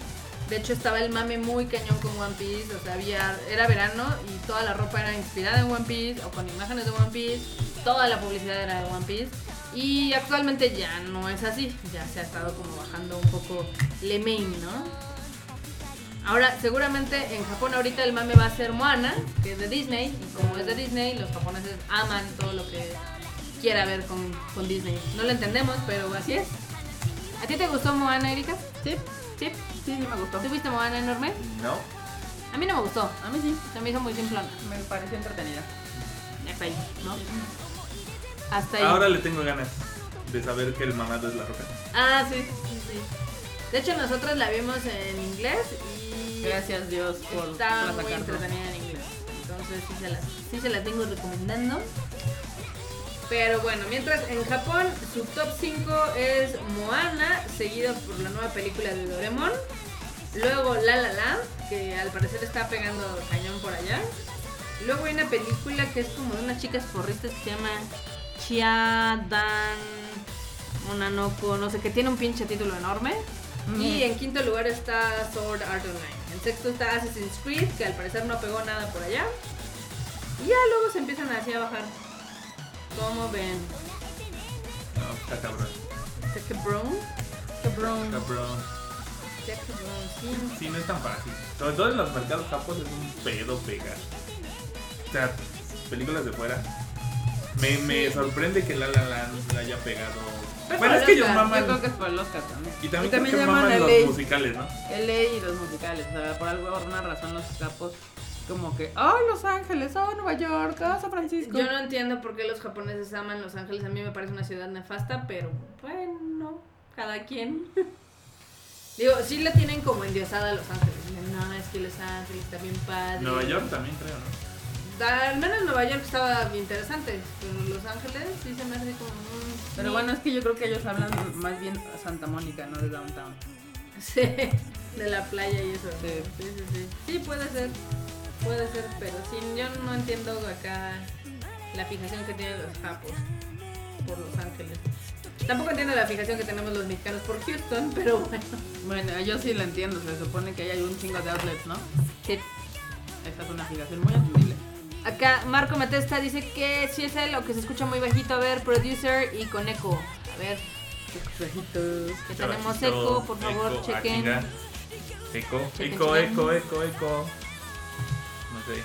De hecho estaba el mame muy cañón con One Piece. O sea, había, era verano y toda la ropa era inspirada en One Piece o con imágenes de One Piece. Toda la publicidad era de One Piece. Y actualmente ya no es así. Ya se ha estado como bajando un poco le main, ¿no? Ahora, seguramente en Japón ahorita el mame va a ser Moana, que es de Disney, y como es de Disney, los japoneses aman todo lo que quiera ver con, con Disney. No lo entendemos, pero así es. ¿A ti te gustó Moana, Erika? Sí, ¿Sí? sí, sí me gustó. ¿Tú viste Moana enorme? No. A mí no me gustó. A mí sí, Se me hizo muy simplona. me pareció entretenida. Hasta ahí, ¿no? Hasta ahí. Ahora le tengo ganas de saber que el mamado es la roca. Ah, sí, sí, sí. De hecho, nosotros la vimos en inglés y Gracias Dios por, Está por muy entretenida en inglés. Entonces sí se, las, sí se las vengo recomendando. Pero bueno, mientras en Japón su top 5 es Moana, seguido por la nueva película de Doraemon. Luego La La Land, que al parecer está pegando cañón por allá. Luego hay una película que es como de unas chicas porristas que se llama Chiadan Monanoko, no sé, que tiene un pinche título enorme. Y en quinto lugar está Sword Art Online. En sexto está Assassin's Creed, que al parecer no pegó nada por allá. Y ya luego se empiezan así a bajar. ¿Cómo ven? No, está cabrón. Brown. Cabrón. Cabrón. Brown, sí. Sí, no es tan fácil. Sobre todo en los mercados japos es un pedo pegar. O sea, películas de fuera. Me, me sorprende que La La Land la haya pegado. Pero bueno, por es que el ellos maman. Yo creo que es por el Oscar también. Y también, Y también creo que maman los musicales, ¿no? LA y los musicales, o sea, por algo, por una razón los capos como que, oh, Los Ángeles, oh, Nueva York, oh, San Francisco. Yo no entiendo por qué los japoneses aman Los Ángeles. A mí me parece una ciudad nefasta, pero bueno, cada quien. Digo, sí la tienen como endiosada a Los Ángeles. Dicen, No, es que Los Ángeles está bien padre. Nueva York también creo, ¿no? Al menos Nueva York estaba interesante, pero Los Ángeles sí se me hace como... mm, Pero sí. bueno, es que yo creo que ellos hablan más bien a Santa Mónica, no de Downtown. Sí, de la playa y eso. Sí. Sí, sí, sí. Sí, puede ser. Puede ser, pero sí, yo no entiendo acá la fijación que tienen los japos por Los Ángeles. Tampoco entiendo la fijación que tenemos los mexicanos por Houston, pero bueno. Bueno, yo sí lo entiendo, se supone que ahí hay un chingo de outlets, ¿no? Sí. Esta es una fijación muy entendible. Acá Marco Matesta dice que sí es él o que se escucha muy bajito. A ver, producer y con eco. A ver, que tenemos eco, por favor, Eco, chequen. Eco, Chequen, eco, chequen. eco, eco, eco. Sé.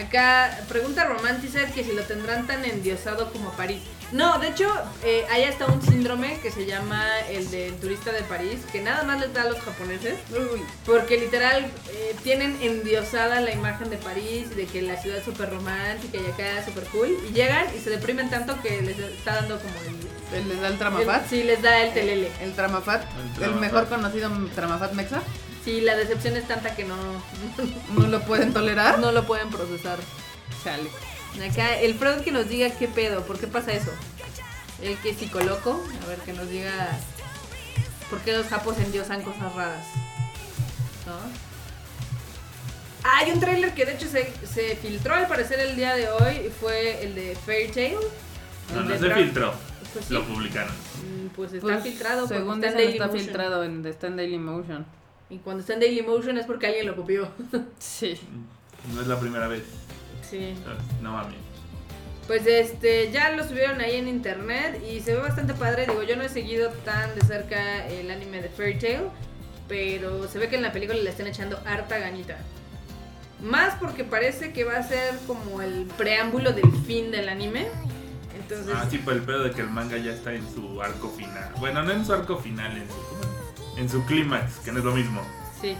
Acá pregunta Romanticer que si lo tendrán tan endiosado como París. No, de hecho, eh, hay hasta un síndrome que se llama el del turista de París, que nada más les da a los japoneses, Uy, porque literal eh, tienen endiosada la imagen de París y de que la ciudad es súper romántica y acá es súper cool, y llegan y se deprimen tanto que les está dando como el... ¿el- ¿les da el el- Tramafat? sí, les da el telele. El Tramafat, El el, Tramafat. mejor conocido Tramafat Mexa. Sí, la decepción es tanta que no, No lo pueden tolerar. no lo pueden procesar. Chale. Acá el Freud que nos diga qué pedo, ¿por qué pasa eso? El que es psicoloco, a ver que nos diga por qué los japos endiosan cosas raras. ¿No? Hay un tráiler que de hecho se, se filtró al parecer el día de hoy, fue el de Fairy Tail. No, donde no se filtró. Pues sí, Lo publicaron. mm, pues está Pues, filtrado. Según está está filtrado en, está en Daily Motion. Y cuando está en Dailymotion es porque alguien lo copió. Sí. No es la primera vez. sí. No mames. Pues este, ya lo subieron ahí en internet y se ve bastante padre. Digo, yo no he seguido tan de cerca el anime de Fairy Tail, pero se ve que en la película le están echando harta ganita. Más porque parece que va a ser como el preámbulo del fin del anime. Entonces, Ah, sí, por el pedo de que el manga ya está en su arco final. Bueno, no en su arco final, en su, en su clímax, que no es lo mismo. sí.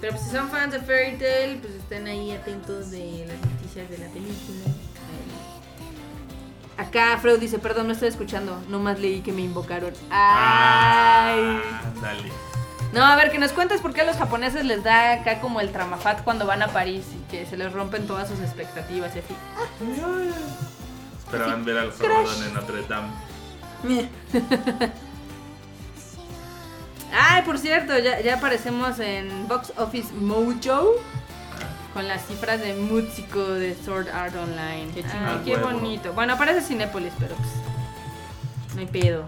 Pero pues si son fans de Fairy Tail, pues estén ahí atentos de las noticias de la película. Acá Freud dice, perdón, no estoy escuchando, nomás leí que me invocaron. Ay. Ah, dale. No, a ver, que nos cuentes por qué a los japoneses les da acá como el tramafat cuando van a París y que se les rompen todas sus expectativas y así. Esperaban ver al Jordan en Notre Dame. Ay, por cierto, ya, ya aparecemos en Box Office Mojo con las cifras de Músico de Sword Art Online. Qué, Ah, qué huevo. bonito. Bueno, aparece Cinépolis, pero pues no hay pedo.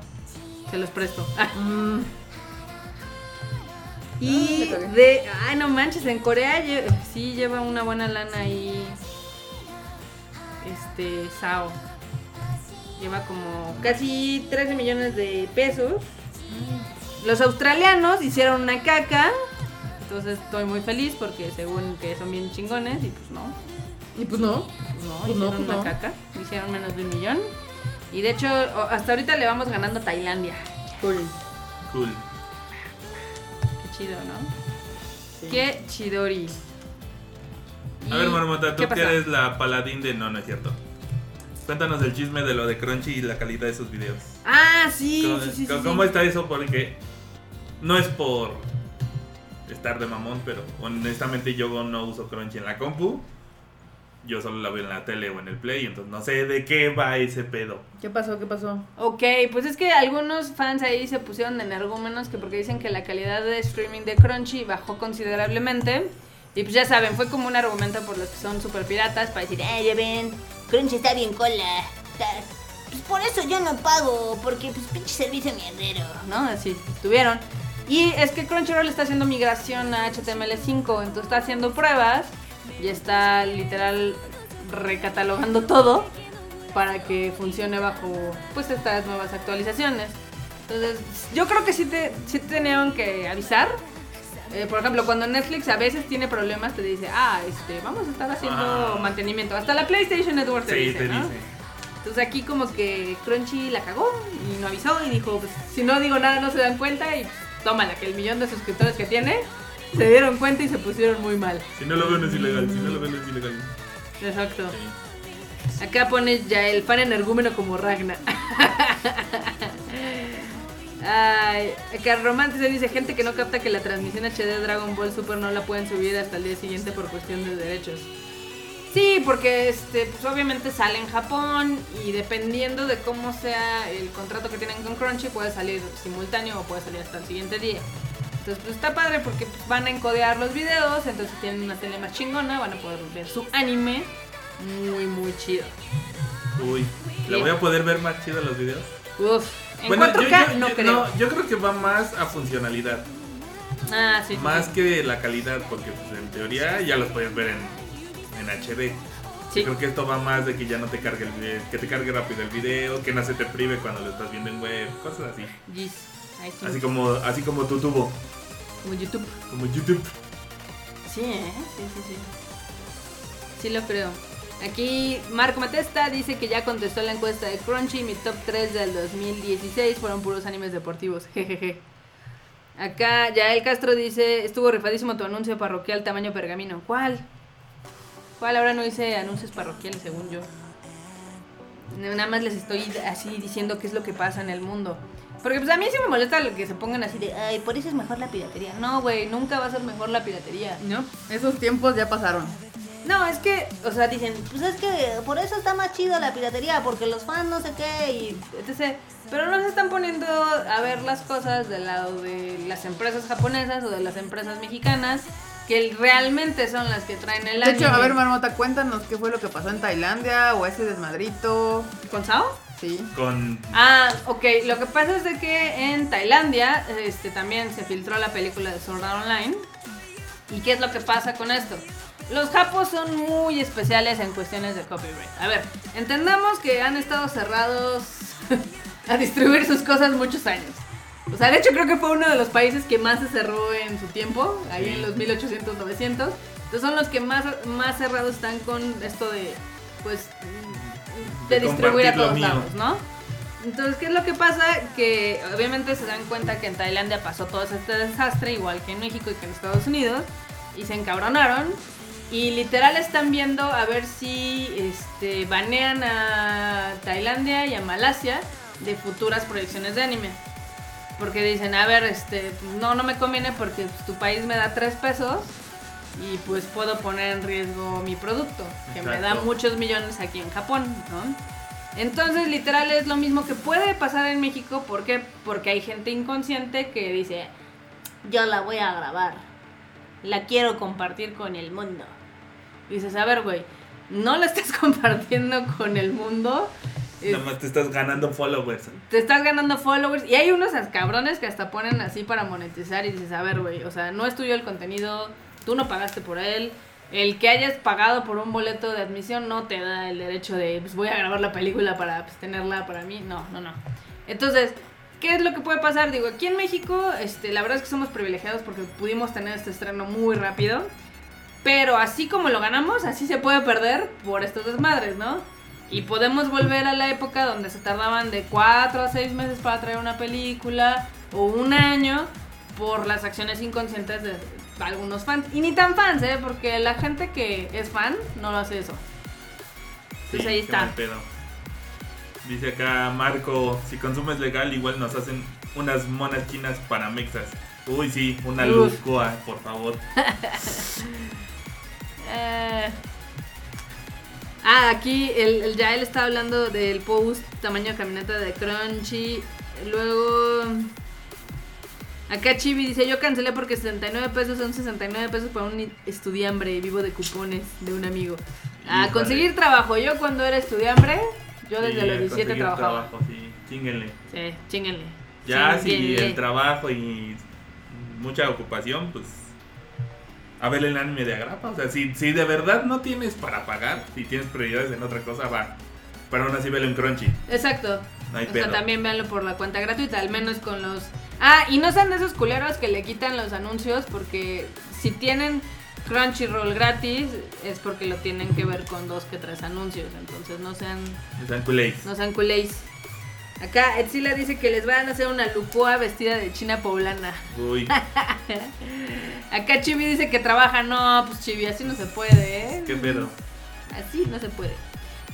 Se los presto. Mm, Y Ah, cagué. de. Ay, no manches, en Corea lle- sí lleva una buena lana ahí. Este, Sao. Lleva como casi 13 millones de pesos. Los australianos hicieron una caca. Entonces estoy muy feliz porque según que son bien chingones y pues no. y pues no. Pues no, Pues no, hicieron pues una no. caca. Hicieron menos de un millón. Y de hecho, hasta ahorita le vamos ganando a Tailandia. Cool. Cool. Qué chido, ¿no? Sí. Qué chidori. A ver, Marmota, ¿qué tú que eres la paladín de no, no es cierto. Cuéntanos el chisme de lo de Crunchy y la calidad de sus videos. Ah, sí, ¿Cómo, sí, sí, sí, cómo- sí. cómo está eso? Porque no es por estar de mamón, pero honestamente yo no uso Crunchy en la compu. Yo solo la veo en la tele o en el play, entonces no sé de qué va ese pedo. ¿Qué pasó? ¿Qué pasó? Ok, pues es que algunos fans ahí se pusieron en argumentos que porque dicen que la calidad de streaming de Crunchy bajó considerablemente. Y pues ya saben, fue como un argumento por los que son super piratas para decir, eh, ya ven, Crunchy está bien cola. Pues por eso yo no pago, porque pues pinche servicio mierdero. ¿no? Así estuvieron. Y es que Crunchyroll está haciendo migración a HTML5, entonces está haciendo pruebas y está literal recatalogando todo para que funcione bajo pues estas nuevas actualizaciones. Entonces, yo creo que sí te sí te tenían que avisar. Eh, por ejemplo, cuando Netflix a veces tiene problemas, te dice, ah, este, vamos a estar haciendo Ah. mantenimiento. Hasta la PlayStation Network te Sí, dice, te ¿no? dice. Entonces aquí como que Crunchy la cagó y no avisó y dijo, pues si no digo nada no se dan cuenta y pues, tómala, que el millón de suscriptores que tiene se dieron cuenta y se pusieron muy mal. Si no lo ven es ilegal, si no lo ven es ilegal. Exacto. Sí. Acá pone ya el fan energúmeno como Ragna. Ay, acá Romante se dice gente que no capta que la transmisión HD de Dragon Ball Super no la pueden subir hasta el día siguiente por cuestión de derechos. Sí, porque este, pues obviamente sale en Japón y dependiendo de cómo sea el contrato que tienen con Crunchy puede salir simultáneo o puede salir hasta el siguiente día. Entonces pues está padre porque pues, van a encodear los videos, entonces tienen una tele más chingona, van a poder ver su anime muy muy chido. Uy, ¿la voy a poder ver más chido los videos? Uf, en Bueno, 4K yo- yo- no yo- creo. no, yo creo que va más a funcionalidad. Ah, sí. sí, Más sí. que la calidad, porque pues, en teoría ya los puedes ver en, en HD. Sí. Creo que esto va más de que ya no te cargue el video, que te cargue rápido el video, que no se te prive cuando lo estás viendo en web, cosas así. Así como, así como tu tubo, Como YouTube. como YouTube. Sí, ¿eh? Sí, sí, sí. Sí lo creo. Aquí Marco Matesta dice que ya contestó la encuesta de Crunchy. Mi top 3 del 2016 fueron puros animes deportivos. Jejeje. Acá Yael Castro dice, estuvo rifadísimo tu anuncio parroquial tamaño pergamino. ¿Cuál? ¿Cuál? Ahora no hice anuncios parroquiales según yo. Nada más les estoy así diciendo qué es lo que pasa en el mundo. Porque pues a mí sí me molesta lo que se pongan así de, ay, por eso es mejor la piratería. No, güey, nunca va a ser mejor la piratería. No, esos tiempos ya pasaron. No, es que, o sea, dicen, Pues es que por eso está más chido la piratería, porque los fans no sé qué y... etc. Pero no se están poniendo a ver las cosas del lado de las empresas japonesas o de las empresas mexicanas, que realmente son las que traen el De hecho, anime. a ver, Marmota, cuéntanos qué fue lo que pasó en Tailandia o ese desmadrito. ¿Con Sao? Sí. Con Ah, ok. Lo que pasa es de que en Tailandia este, también se filtró la película de Sword Art Online. ¿Y qué es lo que pasa con esto? Los japos son muy especiales en cuestiones de copyright. A ver, entendamos que han estado cerrados a distribuir sus cosas muchos años. O sea, de hecho creo que fue uno de los países que más se cerró en su tiempo, ahí Sí. en los 1800, 900. Entonces son los que más, más cerrados están con esto de, pues, de, De distribuir a todos lados, ¿no? Entonces, ¿qué es lo que pasa? Que obviamente se dan cuenta que en Tailandia pasó todo este desastre, igual que en México y que en Estados Unidos. y se encabronaron. Y literal están viendo a ver si este, banean a Tailandia y a Malasia de futuras proyecciones de anime. Porque dicen, a ver, este, no, no me conviene porque pues, tu país me da tres pesos y pues puedo poner en riesgo mi producto, que me da muchos millones aquí en Japón, ¿no? Entonces, literal es lo mismo que puede pasar en México, ¿por qué? Porque hay gente inconsciente que dice, Yo la voy a grabar. La quiero compartir con el mundo. y dices, a ver, güey, no lo estás compartiendo con el mundo, Nada más te estás ganando followers. te estás ganando followers y hay unos cabrones que hasta ponen así para monetizar y dices, a ver, güey, o sea, no es tuyo el contenido, tú no pagaste por él. El que hayas pagado por un boleto de admisión no te da el derecho de, pues voy a grabar la película para pues, tenerla para mí. No, no, no. Entonces, ¿qué es lo que puede pasar? Digo, aquí en México, este, la verdad es que somos privilegiados porque pudimos tener este estreno muy rápido. Pero así como lo ganamos, así se puede perder por estos desmadres, ¿no? Y podemos volver a la época donde se tardaban de 4 a 6 meses para traer una película o un año por las acciones inconscientes de algunos fans. Y ni tan fans, ¿eh? Porque la gente que es fan no lo hace eso. Pues ahí está. Dice acá Marco, si consumes legal igual nos hacen unas monas chinas para mexas. Uy, sí, una Uf. lucoa, por favor. Eh, Ah, aquí el, el Yael está hablando del post tamaño de camioneta de Crunchy. Luego. Acá Chibi dice: Yo cancelé porque 69 pesos son 69 pesos para un estudiambre vivo de cupones de un amigo. A Híjole. conseguir trabajo. Yo cuando era estudiambre, yo desde Sí, los a 17 conseguir trabajaba. trabajo, sí, chínguenle. Sí, chinguenle. Ya si Chínguenle. el trabajo y mucha ocupación, pues a ver el anime de agrapa. O sea, si, si de verdad no tienes para pagar, si tienes prioridades en otra cosa, va. Pero aún así velo en Crunchy. Exacto. No hay o pedo. sea, también véanlo por la cuenta gratuita, al menos con los... Ah, y no sean de esos culeros que le quitan los anuncios porque si tienen Crunchyroll gratis es porque lo tienen que ver con dos que tres anuncios, entonces no sean Están culéis. no sean culéis. Acá Etzila dice que les van a hacer una lucoa vestida de china poblana. Uy, Acá Chibi dice que trabaja, no, pues Chibi, así no se puede, ¿eh? qué pedo. Así no se puede.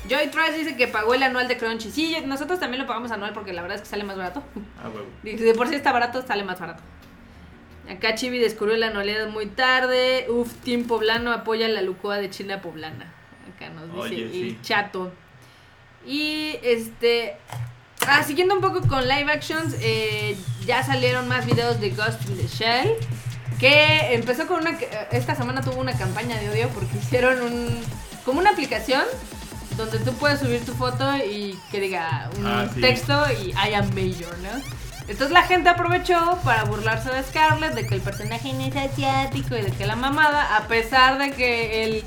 Joy Trice dice que pagó el anual de Crunchy. Sí, nosotros también lo pagamos anual porque la verdad es que sale más barato. Ah, huevo. Dice, de por sí está barato, sale más barato. Acá Chibi descubrió la anualidad muy tarde. Uf, Team Poblano apoya la lucoa de China Poblana. Acá nos dice Oye, el sí. chato. Y este. Ah, siguiendo un poco con live actions, eh, ya salieron más videos de Ghost in the Shell. Que empezó con una. Esta semana tuvo una campaña de odio porque hicieron un. Como una aplicación donde tú puedes subir tu foto y que diga un Ah, sí. texto y I am Major, ¿no? Entonces la gente aprovechó para burlarse de Scarlett, de que el personaje no es asiático y de que la mamada, a pesar de que el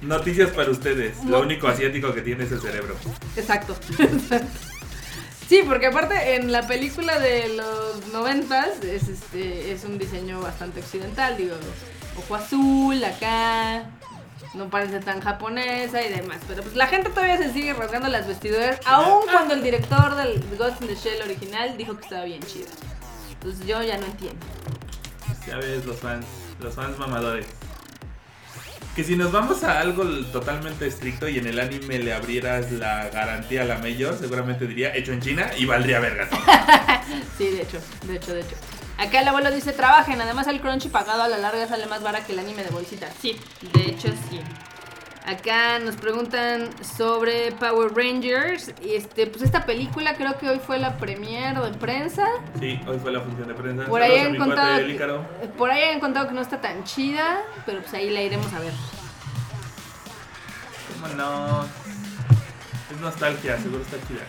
Noticias para ustedes. No. Lo único asiático que tiene es el cerebro. Exacto. sí, porque aparte en la película de los noventas es este es un diseño bastante occidental, digo, ojo azul acá, no parece tan japonesa y demás, pero pues la gente todavía se sigue rasgando las vestiduras, aun cuando el director del Ghost in the Shell original dijo que estaba bien chido. Entonces yo ya no entiendo. Ya ves, los fans. Los fans mamadores. Que si nos vamos a algo totalmente estricto y en el anime le abrieras la garantía a la mayor, seguramente diría hecho en China y valdría vergas. Sí, de hecho, de hecho, de hecho. Acá el abuelo dice, trabajen, además el crunchy pagado a la larga sale más barato que el anime de bolsita. Sí, de hecho sí. Acá nos preguntan sobre Power Rangers. Y este, pues esta película creo que hoy fue la premiere de prensa. Sí, hoy fue la función de prensa. Por ahí Saludos han contado, que, por ahí han contado que no está tan chida, pero pues ahí la iremos a ver. ¿Cómo no? Es nostalgia, seguro está chida.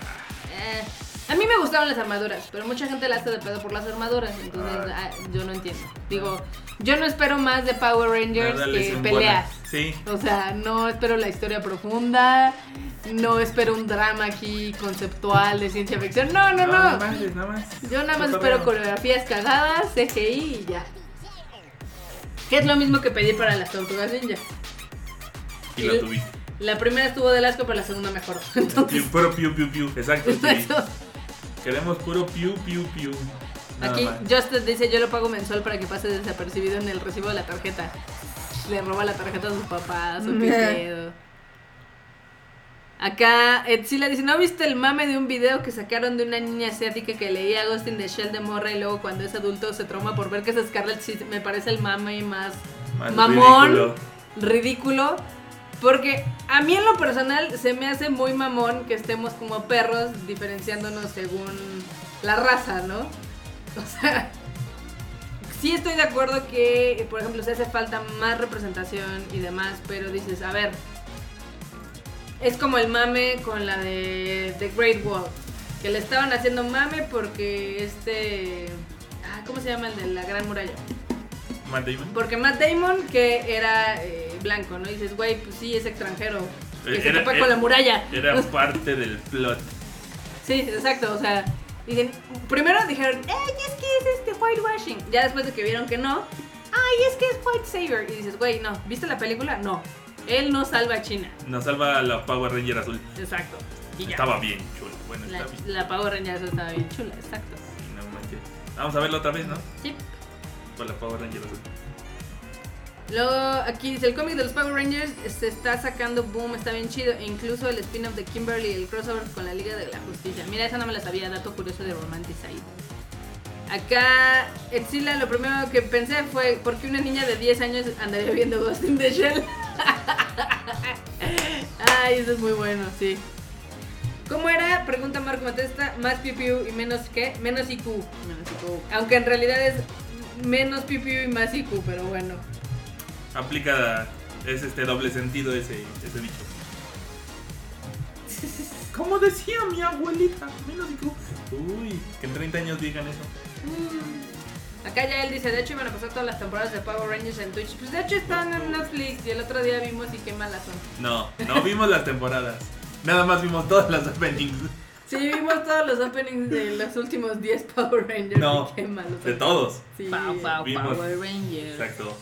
Eh, a mí me gustaron las armaduras, pero mucha gente la hace de pedo por las armaduras, entonces Ah. ah, yo no entiendo. Digo, yo no espero más de Power Rangers Nada, que peleas. Sí, O sea, no espero la historia profunda, no espero un drama aquí conceptual de ciencia ficción. No, no, nada no. más, nada más. Yo nada más espero coreografías cagadas, CGI y ya. Que es lo mismo que pedí para las tortugas ninja. Y lo tuviste. La primera estuvo de asco, pero la segunda mejor. Entonces, Puro piu piu piu, exacto. Queremos puro piu piu piu. Nada Aquí más. Justin dice, yo lo pago mensual para que pase desapercibido en el recibo de la tarjeta. le roba la tarjeta a sus papás qué pedo. Acá, Etzila dice, ¿no viste el mame de un video que sacaron de una niña asiática que leía Ghost in the Shell de morra y luego cuando es adulto se trauma por ver que es Scarlett? Sí, me parece el mame más Más mamón, ridículo. ridículo. Porque a mí en lo personal se me hace muy mamón que estemos como perros diferenciándonos según la raza, ¿no? O sea, sí estoy de acuerdo que, por ejemplo, se hace falta más representación y demás, pero dices, a ver, es como el mame con la de The Great Wall, que le estaban haciendo mame porque este... ah, ¿Cómo se llama el de la Gran Muralla? Matt Damon. Porque Matt Damon, que era eh, blanco, ¿no? Y dices, güey, pues sí, es extranjero. Que Eh, se era- topa era- con la muralla. Era parte del plot. Sí, exacto, o sea, dicen, primero dijeron, ¡ay, es que es este whitewashing! Ya después de que vieron que no, ¡ay, es que es white savior! Y dices, güey, no, ¿viste la película? No, él no salva a China. Nos salva la Power Ranger azul. Exacto. Estaba bien chulo. Bueno, La, está bien. la Power Ranger eso estaba bien chula, exacto. No manches. Vamos a verlo otra vez, ¿no? Sí. Con la Power Ranger azul. Luego aquí dice el cómic de los Power Rangers se está sacando boom, está bien chido. E incluso el spin-off de Kimberly, el crossover con la Liga de la Justicia. Mira, esa no me la sabía, dato curioso de Romanticide. Acá, Etzila, lo primero que pensé fue, ¿por qué una niña de 10 años andaría viendo Ghost in the Shell? Ay, eso es muy bueno, sí. ¿Cómo era? Pregunta Marco Matesta, más piu y menos qué? Menos IQ. Menos IQ. Aunque en realidad es menos piu y más IQ, pero bueno. Aplica. Es este doble sentido ese, ese dicho. Como decía mi abuelita, menos. Uy, que en 30 años digan eso. Mm. Acá ya él dice, de hecho iban a pasar todas las temporadas de Power Rangers en Twitch. Pues de hecho están en Netflix y el otro día vimos y qué malas son. No, no vimos las temporadas. Nada más vimos todas las openings. Sí, vimos todos los openings de los últimos 10 Power Rangers No, y qué malos De todos. Sí. Pau, pau, Vimos. Power Rangers. Exacto.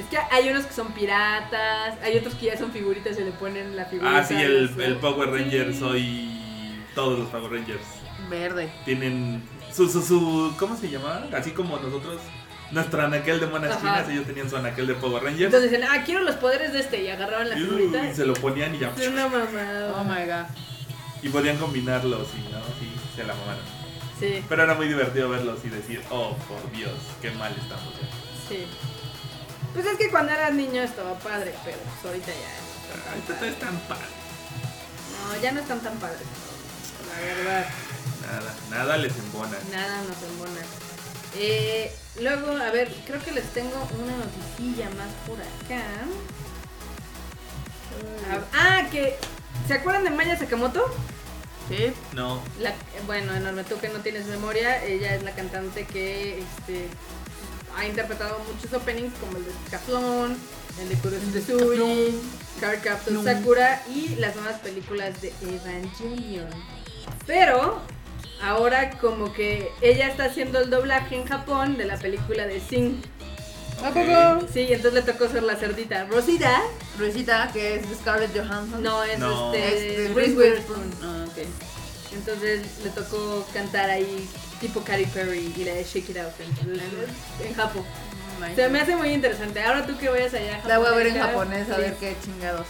Es que hay unos que son piratas, hay otros que ya son figuritas y le ponen la figurita. Ah, sí, el, Power Ranger Sí. soy. Todos los Power Rangers. Verde. Tienen su, su, su. ¿Cómo se llama? Así como nosotros. Nuestro anaquel de monas Ajá. chinas, ellos tenían su anaquel de Power Rangers. Entonces dicen, ah, quiero los poderes de este y agarraban la Y, figurita. y se lo ponían y ya. Es una mamada. Oh my god. Y podían combinarlos y no, sí, se la mamaron. Sí, Pero era muy divertido verlos y decir, oh, por Dios, qué mal estamos. ya". sí. Pues es que cuando eras niño estaba padre, pero pues ahorita ya no Ay, están tan esto es padres. tan padre. No, ya no están tan padres. La verdad, Nada, nada les embona. nada nos embona. Eh, luego, a ver, creo que les tengo una noticilla más por acá. Ah, que. ¿Se acuerdan de Maya Sakamoto? Sí. No, La, bueno, enorme, tú que no tienes memoria, ella es la cantante que este, ha interpretado muchos openings como el de Scaflón, el de Kuroshi Tetsui, Card Captain No. Sakura y las nuevas películas de Evangelion. Pero ahora como que ella está haciendo el doblaje en Japón de la película de Sing. ¿A poco? Sí, entonces le tocó ser la cerdita. Rosita, Rosita, que es Scarlett Johansson. no es No. este, Este, Reese. Witherspoon. Ah, ok. Entonces le tocó cantar ahí tipo Katy Perry y la de Shake It Out en, en Japón. Oh Se me hace muy interesante. Ahora tú que vayas allá a La voy a ver en japonés a sí, ver qué chingados.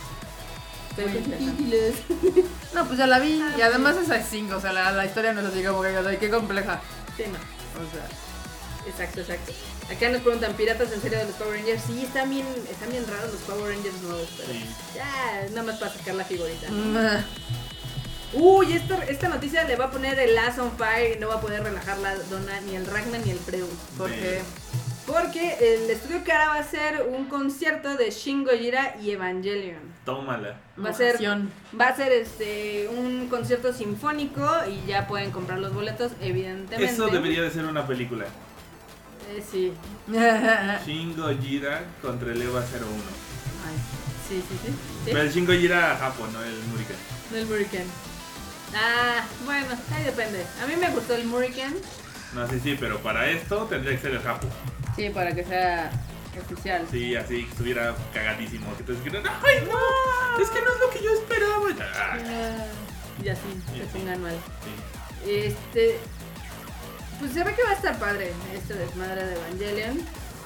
sí, sí, sí. No, pues ya la vi. Y además es así, o sea, la, la historia no es así como que, ay, qué compleja. Sí, no. O sea, Exacto, exacto. Acá nos preguntan, ¿piratas en serio de los Power Rangers? Sí, están bien, están bien raros los Power Rangers nuevos, pero Sí. ya, nada más para sacar la figurita. mm, Uy, esta, esta noticia le va a poner el Ass on Fire y no va a poder relajar la dona ni el Ragnar ni el Freud. porque Porque el estudio Cara va a hacer un concierto de Shin Gojira y Evangelion. tómala. Va a ser, Mojación. va a ser este un concierto sinfónico y ya pueden comprar los boletos, evidentemente. Eso debería de ser una película. Eh, sí, Shingo Jira contra el EVA 01. Ay, sí, sí, sí. ¿Sí? Pero el Shingo Jira Japón, no el Muriken. Del Hurricane. Ah, bueno, ahí depende. A mí me gustó el Hurricane. No sé, sí, pero para esto tendría que ser el Japón. Sí, para que sea oficial. Sí, así que estuviera cagadísimo. Que te dijeran, ¡ay, no! Es que no es lo que yo esperaba. Ah, Y así, Y así. pongan mal. sí. Este. Pues se ve que va a estar padre este desmadre de Evangelion.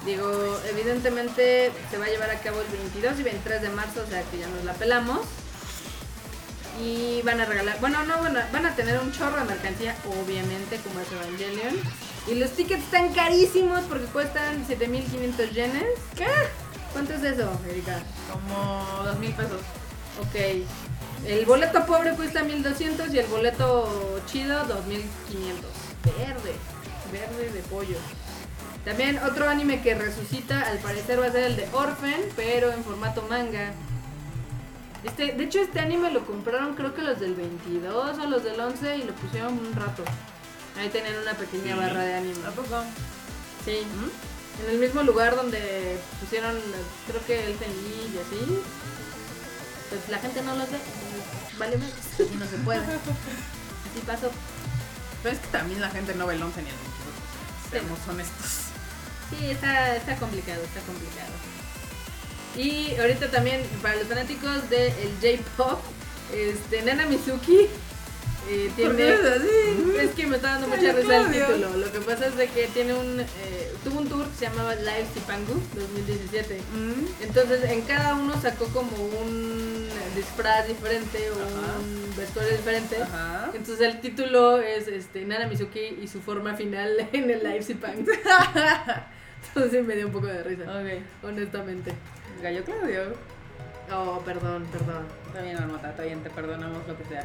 Digo, evidentemente se va a llevar a cabo el 22 y 23 de marzo, o sea que ya nos la pelamos. Y van a regalar, bueno, no, van a tener un chorro de mercancía, obviamente, como es Evangelion. Y los tickets están carísimos porque cuestan 7500 yenes. ¿Qué? ¿Cuánto es eso, Erika? Como dos mil pesos. Ok. El boleto pobre cuesta 1200 y el boleto chido 2500. Verde. Verde de pollo. También otro anime que resucita, al parecer va a ser el de Orphan, pero en formato manga. Este, de hecho, este anime lo compraron creo que los del 22 o los del 11 y lo pusieron un rato. Ahí tenían una pequeña Sí. barra de anime. ¿A poco? Sí. En el mismo lugar donde pusieron, creo que el Tenji y así. Pues la gente no los ve. Vale más. Así no se puede. Así pasó. Pero es que también la gente no ve el 11 ni el 22. Seamos honestos. Sí, está, está complicado, está complicado. Y ahorita también, para los fanáticos del J-Pop, este, Nana Mizuki eh, ¿Por qué tiene... es así? Es que me está dando mucha risa el título. Lo que pasa es de que tiene un... eh, tuvo un tour que se llamaba Live Sipangu 2017. Mm. Entonces en cada uno sacó como un disfraz diferente o Ajá. un vestuario diferente. Ajá. Entonces el título es este, Nana Mizuki y su forma final en el Live Sipangu. Entonces me dio un poco de risa, Ok. honestamente. Gallo Claudio. Oh, perdón, perdón. Está bien, Marmota, está bien, te perdonamos lo que sea.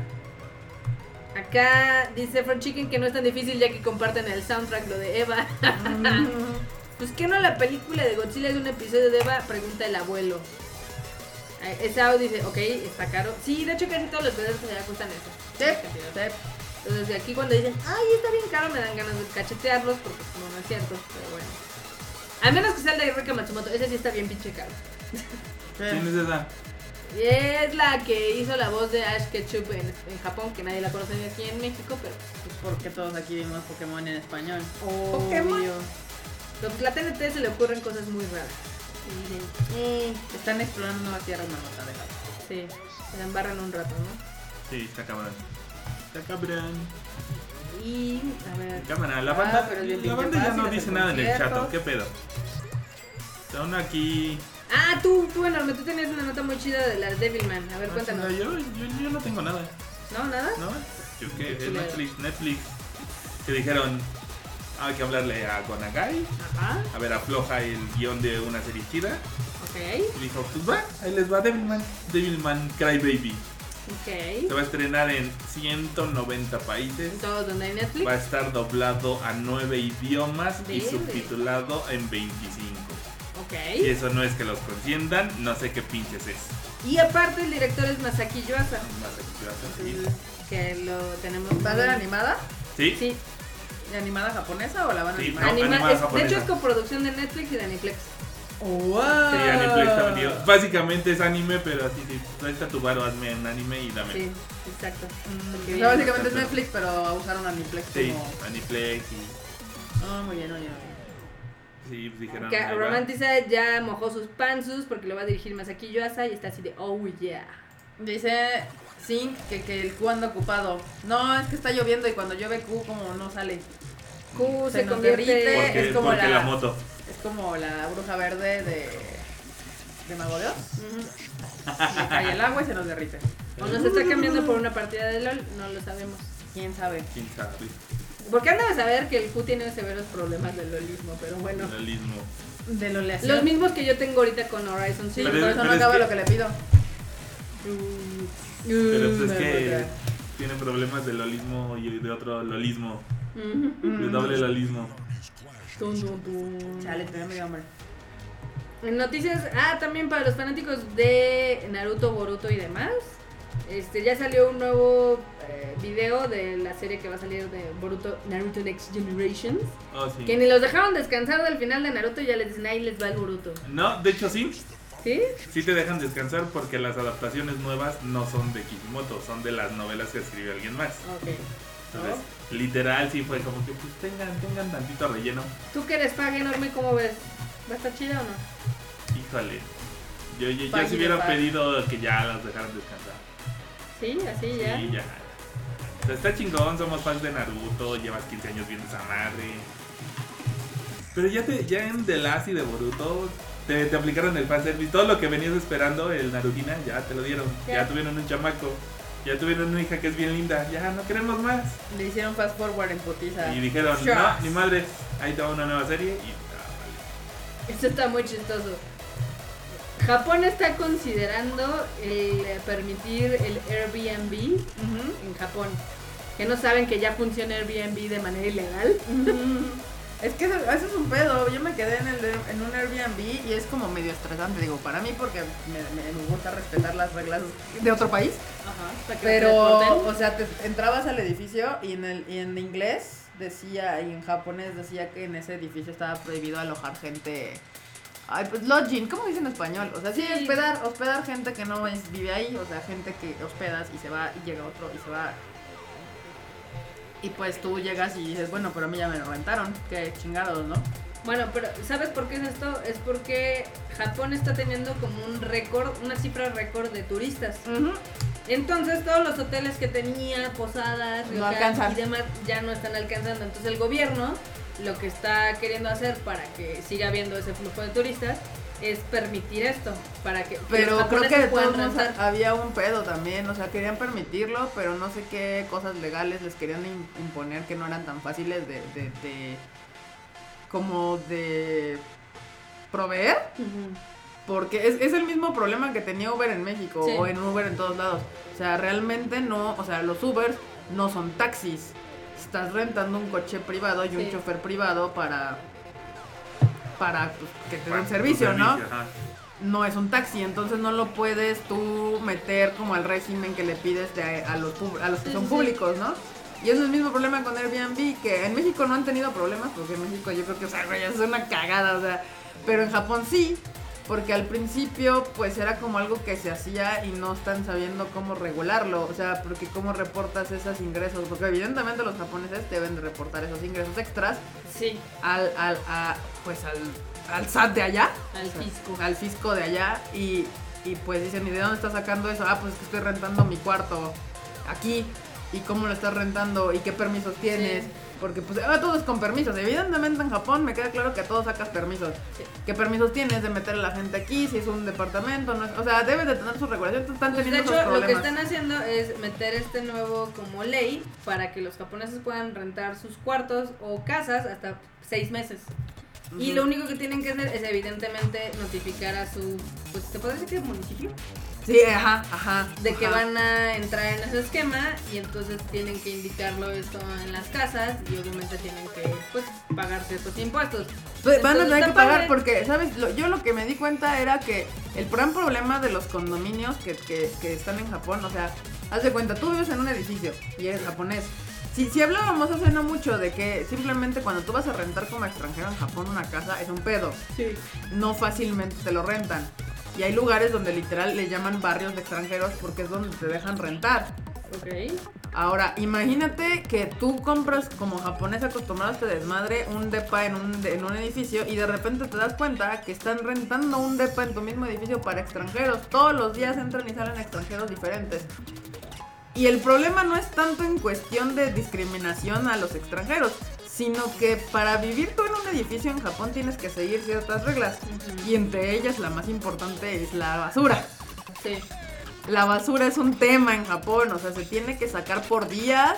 Acá dice Front Chicken que no es tan difícil ya que comparten el soundtrack, lo de Eva. Pues que no la película de Godzilla es un episodio de Eva, pregunta el abuelo. Eh, Ese audio dice, ok, está caro. Sí, de hecho casi todos los videos ya cuestan eso. Cantidad. sí. Entonces aquí cuando dicen, ay, está bien caro, me dan ganas de cachetearlos porque pues, no, no es cierto, pero bueno. A menos que sea el de Rika Matsumoto, ese sí está bien pinche caro. ¿Quién es esa? Y es la que hizo la voz de Ash Ketchum en, en Japón, que nadie la conoce ni aquí en México, pero Pues porque todos aquí vimos Pokémon en español. Pokémon. Pero pues la TNT se le ocurren cosas muy raras. Y eh, Están explorando nuevas tierras, Marmota, déjalo. sí, se la embarran un rato, ¿no? Sí, está cabrón. Está cabrón. Y, a ver, Cámara, la Ah, banda, bien la banda ya no dice nada en el chat, conciertos. ¿o ¿qué pedo? Está uno aquí. Ah, tú, tú enorme, tú tenías una nota muy chida de las Devilman. A ver, Ah, cuéntanos. chinga, Yo, yo, yo no tengo nada, ¿No? ¿Nada? ¿no? Yo que es. Netflix, Netflix. Que dijeron, hay que hablarle a Gonagai. Ajá, A ver, afloja el guion de una serie chida. ok, Y dijo, pues va, ahí les va Devilman. Devilman Crybaby. Se ok. va a estrenar en 190 países. Todos donde hay Netflix. Va a estar doblado a 9 idiomas y subtitulado en 25. Y Ok. eso no es que los consientan, no sé qué pinches es. Y aparte el director es Masaki Yuasa. A seguir. Entonces, Que lo tenemos. ¿Va a ser animada? ¿Sí? Sí, ¿Y animada japonesa o la van a Sí, animar? no, anima- animada es- de hecho es coproducción de Netflix y de Aniplex. ¡Wow! Sí, Aniplex está vendido. Básicamente es anime, pero así, sí, presta tu varo, hazme un anime y dame. Sí, exacto. Mm, básicamente es Netflix, pero usaron Aniplex Sí, como... Aniplex y... Ah, muy bien, muy bien. Sí, pues dijeron... Que. Romantiza ya mojó sus panzus porque lo va a dirigir Masaki Yuasa y está así de oh yeah. Dice Zinc que, que el Q anda ocupado. No, es que está lloviendo y cuando llueve Q como no sale. Q Se se, nos convierte. Porque, es como la- la moto. Es como la bruja verde de, de Mago de Oz. Ujú. Le cae el agua y se nos derrite. O nos está cambiando por una partida de LOL, no lo sabemos. ¿Quién sabe? ¿Quién sabe? Porque anda a saber que el Q tiene severos problemas del lolismo, pero bueno. El realismo. De lo leación. Los mismos que yo tengo ahorita con Horizon Sí, por es- eso no es acaba que- lo que le pido. Pero pues es me que tiene problemas de lolismo y de otro lolismo. De Mm. doble lolismo. Tum, tum, tum. Chale, medio hambre. En noticias, ah, también para los fanáticos de Naruto, Boruto y demás. Este, ya salió un nuevo eh, video de la serie que va a salir de Boruto, Naruto Next Generations. Oh, sí. Que ni los dejaron descansar del final de Naruto y ya les dicen, ahí les va el Boruto. No, de hecho sí. ¿Sí? Sí te dejan descansar porque las adaptaciones nuevas no son de Kishimoto, son de las novelas que escribió alguien más. Ok. Entonces, literal sí fue como que pues tengan, tengan tantito relleno. ¿Tú que eres fan enorme, cómo ves? ¿Va a estar chida o no? Híjole. Yo, yo, yo de hubiera pedido que ya las dejaran descansar. Sí, así ya. Sí, ya. O sea, está chingón, somos fans de Naruto, llevas 15 años viendo esa madre. Pero ya te, ya en The Last y de Boruto te, te aplicaron el fanservice. Todo lo que venías esperando, el Narutina, ya te lo dieron. Ya tuvieron un chamaco. Ya tuvieron una hija que es bien linda. Ya no queremos más. Le hicieron fast forward en putiza. Y dijeron, no, ni madre, ahí te va una nueva serie. Y ah, Esto está muy chistoso. Japón está considerando el eh, permitir el Airbnb en Japón. Que no saben que ya funciona Airbnb de manera ilegal. Es que eso, eso es un pedo. Yo me quedé en, el, en un Airbnb y es como medio estresante, digo, para mí porque me, me- me gusta respetar las reglas de otro país. Ajá. Pero, o sea, te entrabas al edificio y en, el, y en inglés decía, y en japonés decía que en ese edificio estaba prohibido alojar gente. Ay, pues lodging, ¿cómo dice en español? O sea, sí, Sí. hospedar, hospedar gente que no es, vive ahí, o sea, gente que hospedas y se va y llega otro y se va. Y pues tú llegas y dices, bueno, pero a mí ya me lo rentaron, qué chingados, ¿no? Bueno, pero ¿sabes por qué es esto? Es porque Japón está teniendo como un récord, una cifra récord de turistas. Entonces todos los hoteles que tenía, posadas, No y demás ya no están alcanzando. Entonces el gobierno lo que está queriendo hacer para que siga habiendo ese flujo de turistas es permitir esto, para que, Pero creo que de todos había un pedo también, o sea, querían permitirlo, pero no sé qué cosas legales les querían im- imponer que no eran tan fáciles de, de, de- como de proveer, porque es, es el mismo problema que tenía Uber en México Sí. o en Uber en todos lados. O sea, realmente no, o sea, los Ubers no son taxis. Estás rentando un coche privado y un chofer privado para para pues, que te den servicio, ¿no? ajá. no es un taxi, entonces no lo puedes tú meter como al régimen que le pides de- a, los, pub- a los que Sí, son sí. públicos, ¿no? Y es el mismo problema con Airbnb, que en México no han tenido problemas, porque en México yo creo que, o sea, güey, es una cagada, o sea, pero en Japón sí, porque al principio pues era como algo que se hacía y no están sabiendo cómo regularlo, o sea, porque cómo reportas esos ingresos, porque evidentemente los japoneses deben de reportar esos ingresos extras Sí, al, al, a, pues al, al SAT de allá, al fisco. al fisco de allá y, y pues dicen, ¿y de dónde estás sacando eso? Ah, pues es que estoy rentando mi cuarto aquí. ¿Y cómo lo estás rentando? ¿Y qué permisos tienes? Sí. Porque pues ah, todo es con permisos. Evidentemente en Japón me queda claro que a todos sacas permisos. Sí. ¿Qué permisos tienes de meter a la gente aquí? Si es un departamento, no es- o sea, debes de tener sus regulaciones. Están Pues, de teniendo hecho, esos lo que están haciendo es meter este nuevo como ley para que los japoneses puedan rentar sus cuartos o casas hasta seis meses. Y lo único que tienen que hacer es evidentemente notificar a su, pues te podría decir que municipio, Sí, ajá, ajá. de que van a entrar en ese esquema y entonces tienen que indicarlo esto en las casas y obviamente tienen que pues pagar ciertos impuestos. Pues van a tener que pagar porque, ¿sabes? Lo- yo lo que me di cuenta era que el gran problema de los condominios que, que, que están en Japón, o sea, haz de cuenta, tú vives en un edificio y eres japonés. Si, si hablábamos hace no mucho de que simplemente cuando tú vas a rentar como extranjero en Japón una casa es un pedo, Sí. no fácilmente te lo rentan. Y hay lugares donde literal le llaman barrios de extranjeros porque es donde te dejan rentar. Ok. Ahora, imagínate que tú compras como japonés acostumbrado a este desmadre un depa en un, en un edificio y de repente te das cuenta que están rentando un depa en tu mismo edificio para extranjeros. Todos los días entran y salen extranjeros diferentes. Y el problema no es tanto en cuestión de discriminación a los extranjeros, sino que para vivir tú en un edificio en Japón tienes que seguir ciertas reglas. Y entre ellas la más importante es la basura. Sí. La basura es un tema en Japón, o sea, se tiene que sacar por días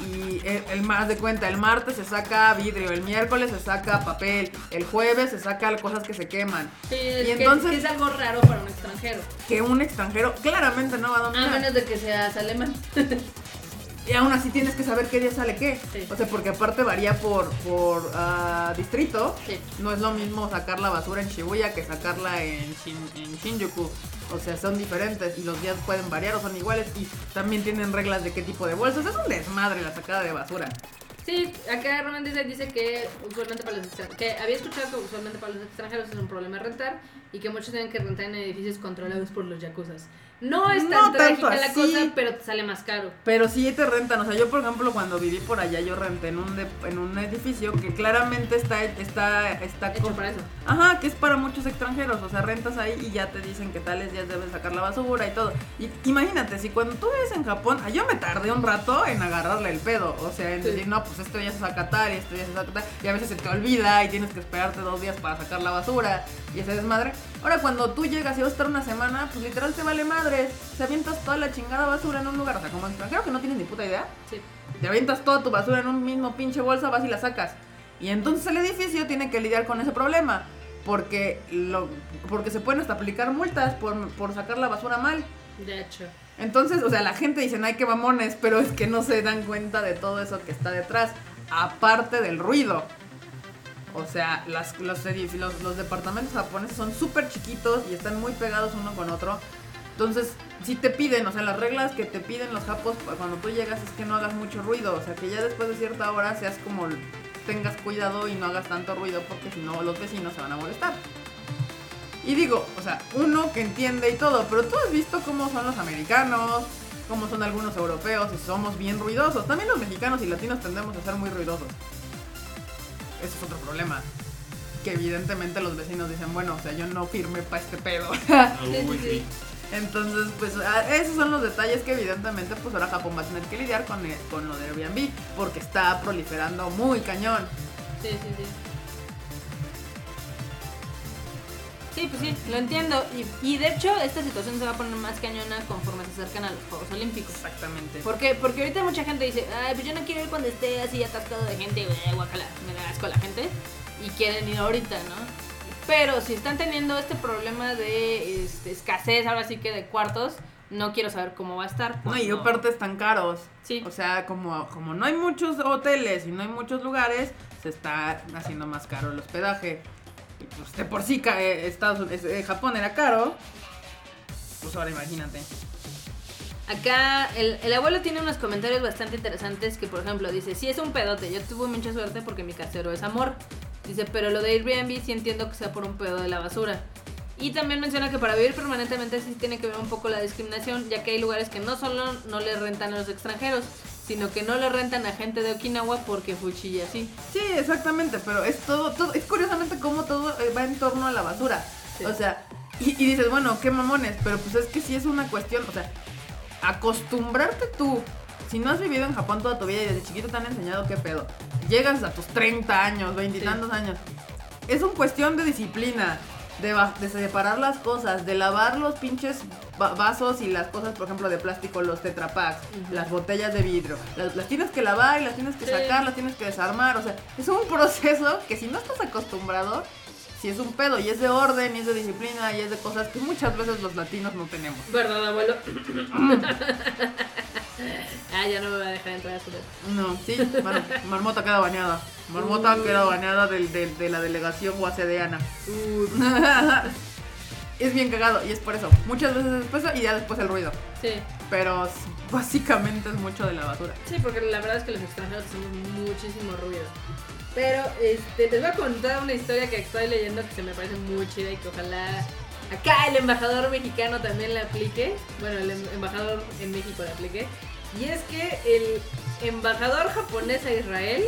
y el, el más de cuenta, el martes se saca vidrio, el miércoles se saca papel, el jueves se saca cosas que se queman. Sí, es, Y entonces- que es algo raro para un extranjero. Que un extranjero claramente no va a A dominar. menos de que seas alemán. Y aún así tienes que saber qué día sale qué. Sí. O sea, porque aparte varía por, por ah, distrito. Sí. No es lo mismo sacar la basura en Shibuya que sacarla en, Shin- en Shinjuku. O sea, son diferentes y los días pueden variar o son iguales. Y también tienen reglas de qué tipo de bolsas. Es un desmadre la sacada de basura. Sí, acá Roman dice, dice que usualmente para los extranjeros, que había escuchado que usualmente para los extranjeros es un problema rentar y que muchos tienen que rentar en edificios controlados por los yakuzas. No es tan No trágica la así. cosa, pero te sale más caro. Pero sí te rentan, o sea, yo por ejemplo cuando viví por allá yo renté en un de- en un edificio que claramente está está está Hecho para eso. Ajá, que es para muchos extranjeros, o sea, rentas ahí y ya te dicen que tales días debes sacar la basura y todo. Y imagínate, si cuando tú vives en Japón, ah, yo me tardé un rato en agarrarle el pedo, o sea, en Sí. decir, no, pues este día se saca tal y este día se saca tal, y a veces se te olvida y tienes que esperarte dos días para sacar la basura y ese desmadre. Ahora cuando tú llegas y vas a estar una semana, pues literal te vale madres, te avientas toda la chingada basura en un lugar, o sea, como extranjero que no tienes ni puta idea, Sí. te avientas toda tu basura en un mismo pinche bolsa, vas y la sacas. Y entonces el edificio tiene que lidiar con ese problema. Porque, lo, porque se pueden hasta aplicar multas por, por sacar la basura mal. De hecho. Entonces, o sea, la gente dice, ay, qué mamones, pero es que no se dan cuenta de todo eso que está detrás. Aparte del ruido. O sea, las, los, los, los departamentos japoneses son súper chiquitos y están muy pegados uno con otro. Entonces, si te piden, o sea, las reglas que te piden los japos cuando tú llegas es que no hagas mucho ruido. O sea, que ya después de cierta hora seas como tengas cuidado y no hagas tanto ruido porque si no los vecinos se van a molestar. Y digo, o sea, uno que entiende y todo, pero tú has visto cómo son los americanos, cómo son algunos europeos y somos bien ruidosos. También los mexicanos y latinos tendemos a ser muy ruidosos. Ese es otro problema. Que evidentemente los vecinos dicen, bueno, o sea, yo no firmé para este pedo. Uy, sí. Entonces, pues ah, esos son los detalles que evidentemente pues ahora Japón va a tener que lidiar con, el- con lo de Airbnb porque está proliferando muy cañón. Sí, sí, sí. Sí, pues sí, lo entiendo. Y, y de hecho, esta situación se va a poner más cañona conforme se acercan a los Juegos Olímpicos. Exactamente. ¿Por qué? Porque ahorita mucha gente dice, ay, pues yo no quiero ir cuando esté así atascado de gente, güey, guacala, me da asco a la gente. Y quieren ir ahorita, ¿no? Pero si están teniendo este problema de este, escasez, ahora sí que de cuartos, no quiero saber cómo va a estar. No, y aparte están caros. Sí. O sea, como, como no hay muchos hoteles y no hay muchos lugares, se está haciendo más caro el hospedaje. Pues de por sí eh, Estados eh, Japón era caro. Pues ahora imagínate. Acá el, el abuelo tiene unos comentarios bastante interesantes que, por ejemplo, dice, sí es un pedote, yo tuve mucha suerte porque mi casero es amor. Dice, pero lo de Airbnb sí entiendo que sea por un pedo de la basura. Y también menciona que para vivir permanentemente sí tiene que ver un poco la discriminación, ya que hay lugares que no solo no le rentan a los extranjeros, sino que no le rentan a gente de Okinawa porque fuchilla así. Sí, exactamente, pero es todo, todo es curiosamente cómo todo eh, va en torno a la basura. Sí. O sea, y, y dices, bueno, qué mamones, pero pues es que sí es una cuestión, o sea, acostumbrarte tú, si no has vivido en Japón toda tu vida y desde chiquito te han enseñado qué pedo, llegas a tus 30 años, 20 y Sí. tantos años, es una cuestión de disciplina. De, de separar las cosas, de lavar los pinches va- vasos y las cosas, por ejemplo, de plástico, los tetrapacks, las botellas de vidrio. Las, las tienes que lavar y las tienes que Sí. sacar, las tienes que desarmar. O sea, es un proceso que si no estás acostumbrado, si es un pedo y es de orden y es de disciplina y es de cosas que muchas veces los latinos no tenemos. ¿Verdad, abuelo? ah, ya no me va a dejar entrar a su No, sí, bueno, Marmota queda bañada. Marmota queda bañada del- de la delegación guacedeana. es bien cagado y es por eso. Muchas veces es por eso y ya después el ruido. Sí. Pero básicamente es mucho de la basura. Sí, porque la verdad es que los extranjeros hacemos muchísimo ruido. Pero este, les voy a contar una historia que estoy leyendo que se me parece muy chida y que ojalá acá el embajador mexicano también la aplique. Bueno, el em- embajador en México la aplique. Y es que el embajador japonés a Israel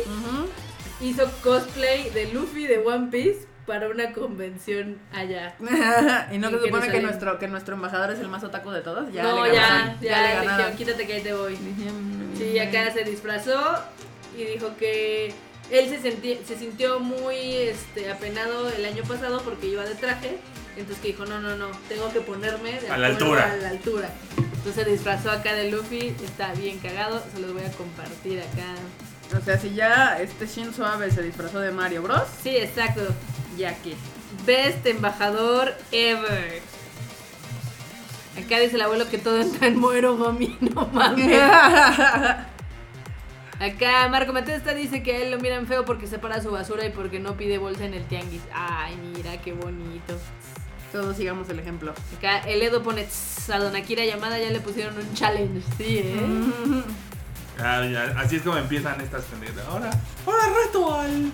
hizo cosplay de Luffy de One Piece para una convención allá. y no se supone que nuestro, que nuestro embajador es el más otaco de todos. Ya no, le ya, ganaron, ya, le ganaron. dijeron, quítate que ahí te voy. Sí, acá se disfrazó y dijo que él se, se sintió muy este, apenado el año pasado porque iba de traje. Entonces que dijo, no, no, no, tengo que ponerme de A la altura. A la altura. Entonces se disfrazó acá de Luffy, está bien cagado, se los voy a compartir acá. O sea, si ya este Shinzo Abe se disfrazó de Mario Bros, Sí, exacto. ya que. Best embajador ever. Acá dice el abuelo que todo entra en muero, mami, no mames. Acá Marco Matesta dice que a él lo miran feo porque separa su basura y porque no pide bolsa en el tianguis. Ay, mira, qué bonito. Todos sigamos el ejemplo. Acá el Edo pone "Tss, a Don Akira llamada ya le pusieron un challenge. Sí, ¿eh? Mm. Ah, ya, así es como empiezan estas pendejas. Ahora, ahora reto al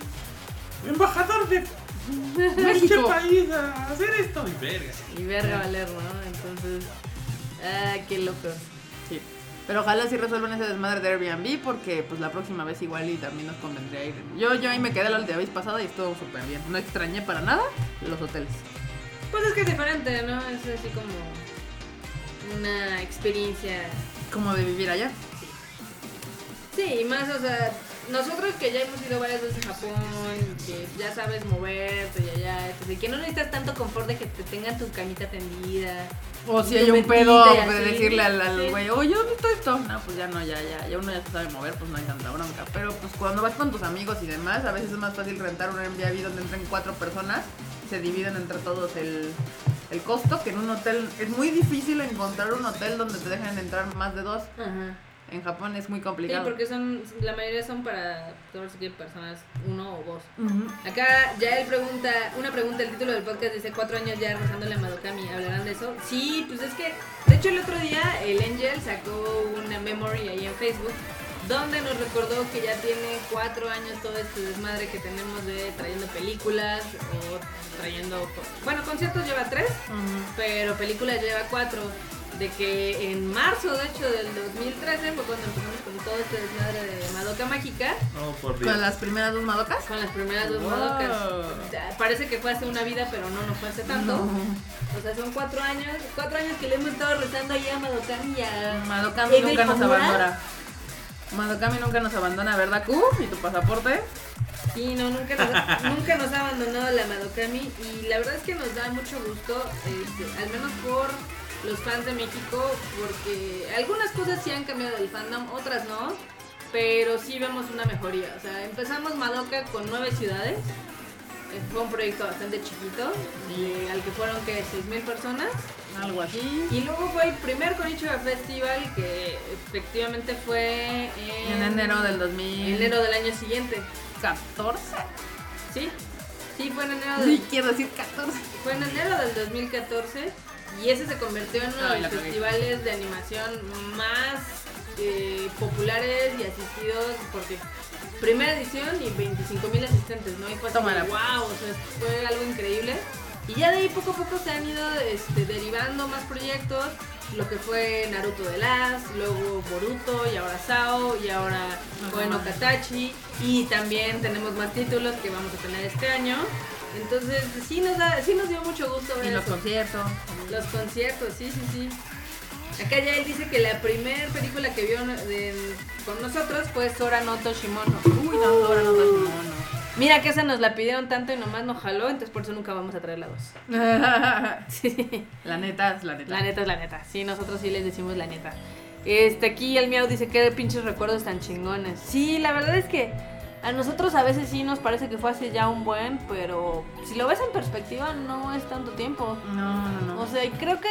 embajador de este México. país a hacer esto. Y verga. Y verga valer, ¿no? Entonces, ah, qué loco. Sí. Pero ojalá sí resuelvan ese desmadre de Airbnb porque pues la próxima vez igual y también nos convendría ir. Yo, yo ahí me quedé la última vez pasada y estuvo súper bien. No extrañé para nada los hoteles. Pues es que es diferente, ¿no? Es así como una experiencia Como de vivir allá. Sí, y más, o sea, nosotros que ya hemos ido varias veces a Japón, que ya sabes moverte y allá, y que no necesitas tanto confort de que te tengan tu camita tendida. O si hay un pedo, de decirle al, al Sí. güey, oye, ¿dónde está esto? No, pues ya no, ya, ya, ya uno ya se sabe mover, pues no hay tanta bronca. Pero pues cuando vas con tus amigos y demás, a veces es más fácil rentar un Airbnb donde entren cuatro personas, se dividen entre todos el, el costo, que en un hotel es muy difícil encontrar un hotel donde te dejen entrar más de dos. Ajá. En Japón es muy Sí, complicado. porque son, la mayoría son para todos que personas, uno o dos. Acá ya él pregunta, una pregunta, el título del podcast dice cuatro años ya rezándole a Madokami, ¿hablarán de eso? Sí, pues es que, de hecho el otro día el Angel sacó una memory ahí en Facebook donde nos recordó que ya tiene cuatro años todo este desmadre que tenemos de trayendo películas o trayendo, bueno, conciertos lleva tres, pero películas lleva cuatro. De que en marzo, de hecho, del 2013 fue cuando empezamos con todo este desmadre de Madoka Mágica. Oh, por Dios. Con las primeras dos madocas. Con las primeras dos Wow. Madocas. Parece que fue hace una vida, pero no, no fue hace tanto. No. O sea, son cuatro años, cuatro años que le hemos estado rezando ahí a Madokami y a... El nunca nos abandona. Madokami nunca nos abandona, ¿verdad, Q? ¿Y tu pasaporte? Sí, no, nunca nos, nunca nos ha abandonado la Madokami y la verdad es que nos da mucho gusto, este, al menos por los fans de México, porque algunas cosas sí han cambiado del fandom, otras no, pero sí vemos una mejoría. O sea, empezamos Madoka con nueve ciudades, eh, fue un proyecto bastante chiquito, y al que fueron que 6.000 personas. Algo así. Y luego fue el primer Konichiwa Festival que efectivamente fue en, En enero del 2000. enero del año siguiente. 14. Sí, sí, fue en enero del, Sí, quiero decir 14. fue en enero del 2014 y ese se convirtió en uno Ay, de los festivales de animación más eh, populares y asistidos porque primera edición y 25 mil asistentes, ¿no? Y fue wow, o sea, fue algo increíble. Y ya de ahí poco a poco se han ido este, derivando más proyectos, lo que fue Naruto de Last, luego Boruto y ahora Sao y ahora bueno Katachi y también tenemos más títulos que vamos a tener este año. Entonces sí nos da, sí nos dio mucho gusto ver Y los eso. conciertos. Los conciertos, sí, sí, sí. Acá ya él dice que la primera película que vio de- con nosotros fue Sora no Toshimono. Uy, no, ahora no, no, no. Mira que esa nos la pidieron tanto y nomás nos jaló, entonces por eso nunca vamos a traer la dos. Sí. La neta es la neta. La neta es la neta. Sí, nosotros sí les decimos la neta. Este, aquí el miau dice que pinches recuerdos tan chingones. Sí, la verdad es que a nosotros a veces sí nos parece que fue hace ya un buen, pero si lo ves en perspectiva no es tanto tiempo. No, no, no. O sea, creo que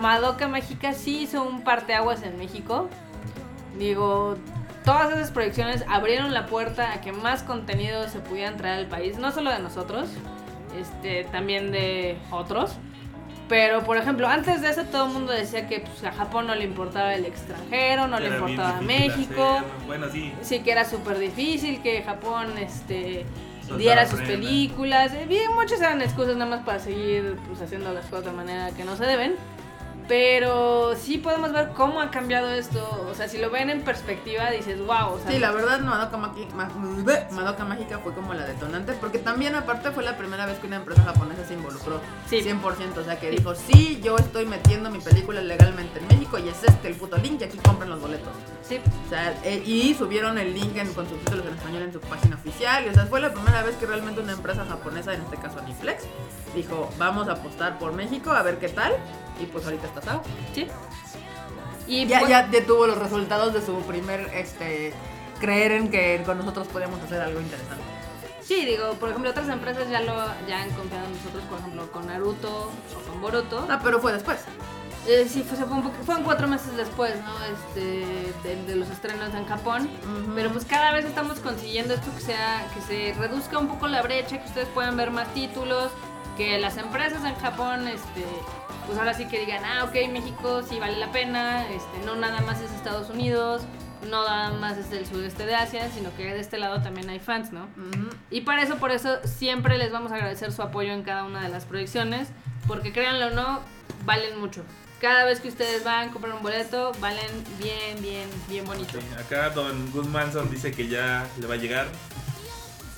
Madoka Mágica sí hizo un parteaguas en México. Digo, todas esas proyecciones abrieron la puerta a que más contenido se pudieran traer al país, no solo de nosotros, este, también de otros. Pero, por ejemplo, antes de eso todo el mundo decía que pues, a Japón no le importaba el extranjero, no le Era importaba México. Bueno, sí. Sí, que era súper difícil que Japón este, diera sus películas. Bien, muchas eran excusas nada más para seguir pues, haciendo las cosas de manera que no se deben. Pero sí podemos ver cómo ha cambiado esto. O sea, si lo ven en perspectiva, dices, wow. O sea, Sí, la verdad, Madoka, Mágica fue como la detonante, porque también aparte fue la primera vez que una empresa japonesa se involucró Sí. 100%, o sea que dijo, sí, yo estoy metiendo mi película legalmente en México y es este el puto link y aquí compren los boletos. sí. O sea, eh, y subieron el link en- con subtítulos en español en su página oficial, y o sea, fue la primera vez que realmente una empresa japonesa, en este caso Aniplex, dijo, vamos a apostar por México, a ver qué tal, y pues ahorita está Sí. Y Ya, ya, ya tuvo los resultados de su primer, este, creer en que con nosotros podíamos hacer algo interesante. Sí, digo, por ejemplo, otras empresas ya lo ya han confiado en nosotros, por ejemplo, con Naruto o con Boruto. Ah, pero fue después. Eh, sí, fue, fue un poco- fueron cuatro meses después, ¿no? Este, de, de los estrenos en Japón. Ujú. Pero pues cada vez estamos consiguiendo esto que sea, que se reduzca un poco la brecha, que ustedes puedan ver más títulos, que las empresas en Japón, este, pues ahora sí que digan, ah, ok, México sí vale la pena, este, no nada más es Estados Unidos, no nada más es del sudeste de Asia, sino que de este lado también hay fans, ¿no? Y para eso, por eso, siempre les vamos a agradecer su apoyo en cada una de las proyecciones, porque créanlo o no, valen mucho. Cada vez que ustedes van, compran un boleto, valen bien, bien, bien bonito. Sí, Acá Don Guzmanson dice que ya le va a llegar.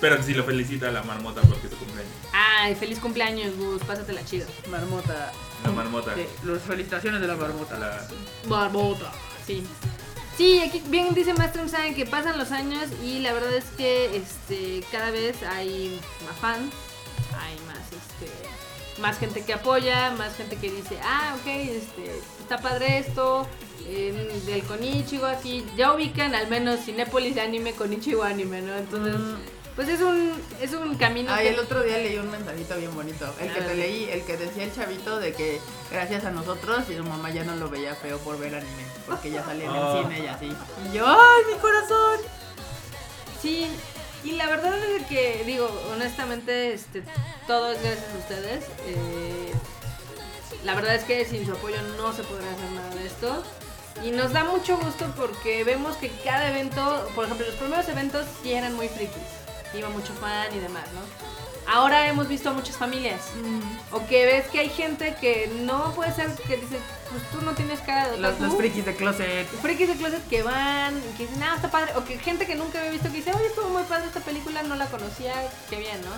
Pero que sí lo felicita a la marmota porque es su cumpleaños. Ay, feliz cumpleaños, Gus, pásatela chido. Marmota. La marmota. Sí, las felicitaciones de la marmota. la- Barbota. Sí. Sí, aquí bien dice Master saben que pasan los años y la verdad es que este cada vez hay más fans, hay más este más gente que apoya, más gente que dice, ah, ok, este, está padre esto, eh, del Konichiwa, así, ya ubican al menos Cinépolis de anime Konichiwa anime, ¿no? Entonces, pues es un, es un camino Ay, que... el otro día leí un mensajito bien bonito. El que A te ver. leí, el que decía el chavito de que gracias a nosotros y su mamá ya no lo veía feo por ver anime. Porque ya salía en Ah. el cine y así. Y yo, ¡ay, mi corazón! Sí, y la verdad es que, digo, honestamente, este, todo es gracias a ustedes. Eh, la verdad es que sin su apoyo no se podría hacer nada de esto. Y nos da mucho gusto porque vemos que cada evento, por ejemplo, los primeros eventos sí eran muy frikis. Iba mucho fan y demás, ¿no? Ahora hemos visto a muchas familias. O que ves que hay gente que no puede ser, que dice, pues tú no tienes cara de Los, otaku. los frikis de closet. frikis de closet que van, y que dicen, ah, está padre, o que gente que nunca había visto que dice, oye, estuvo muy padre esta película, no la conocía, qué bien, ¿no?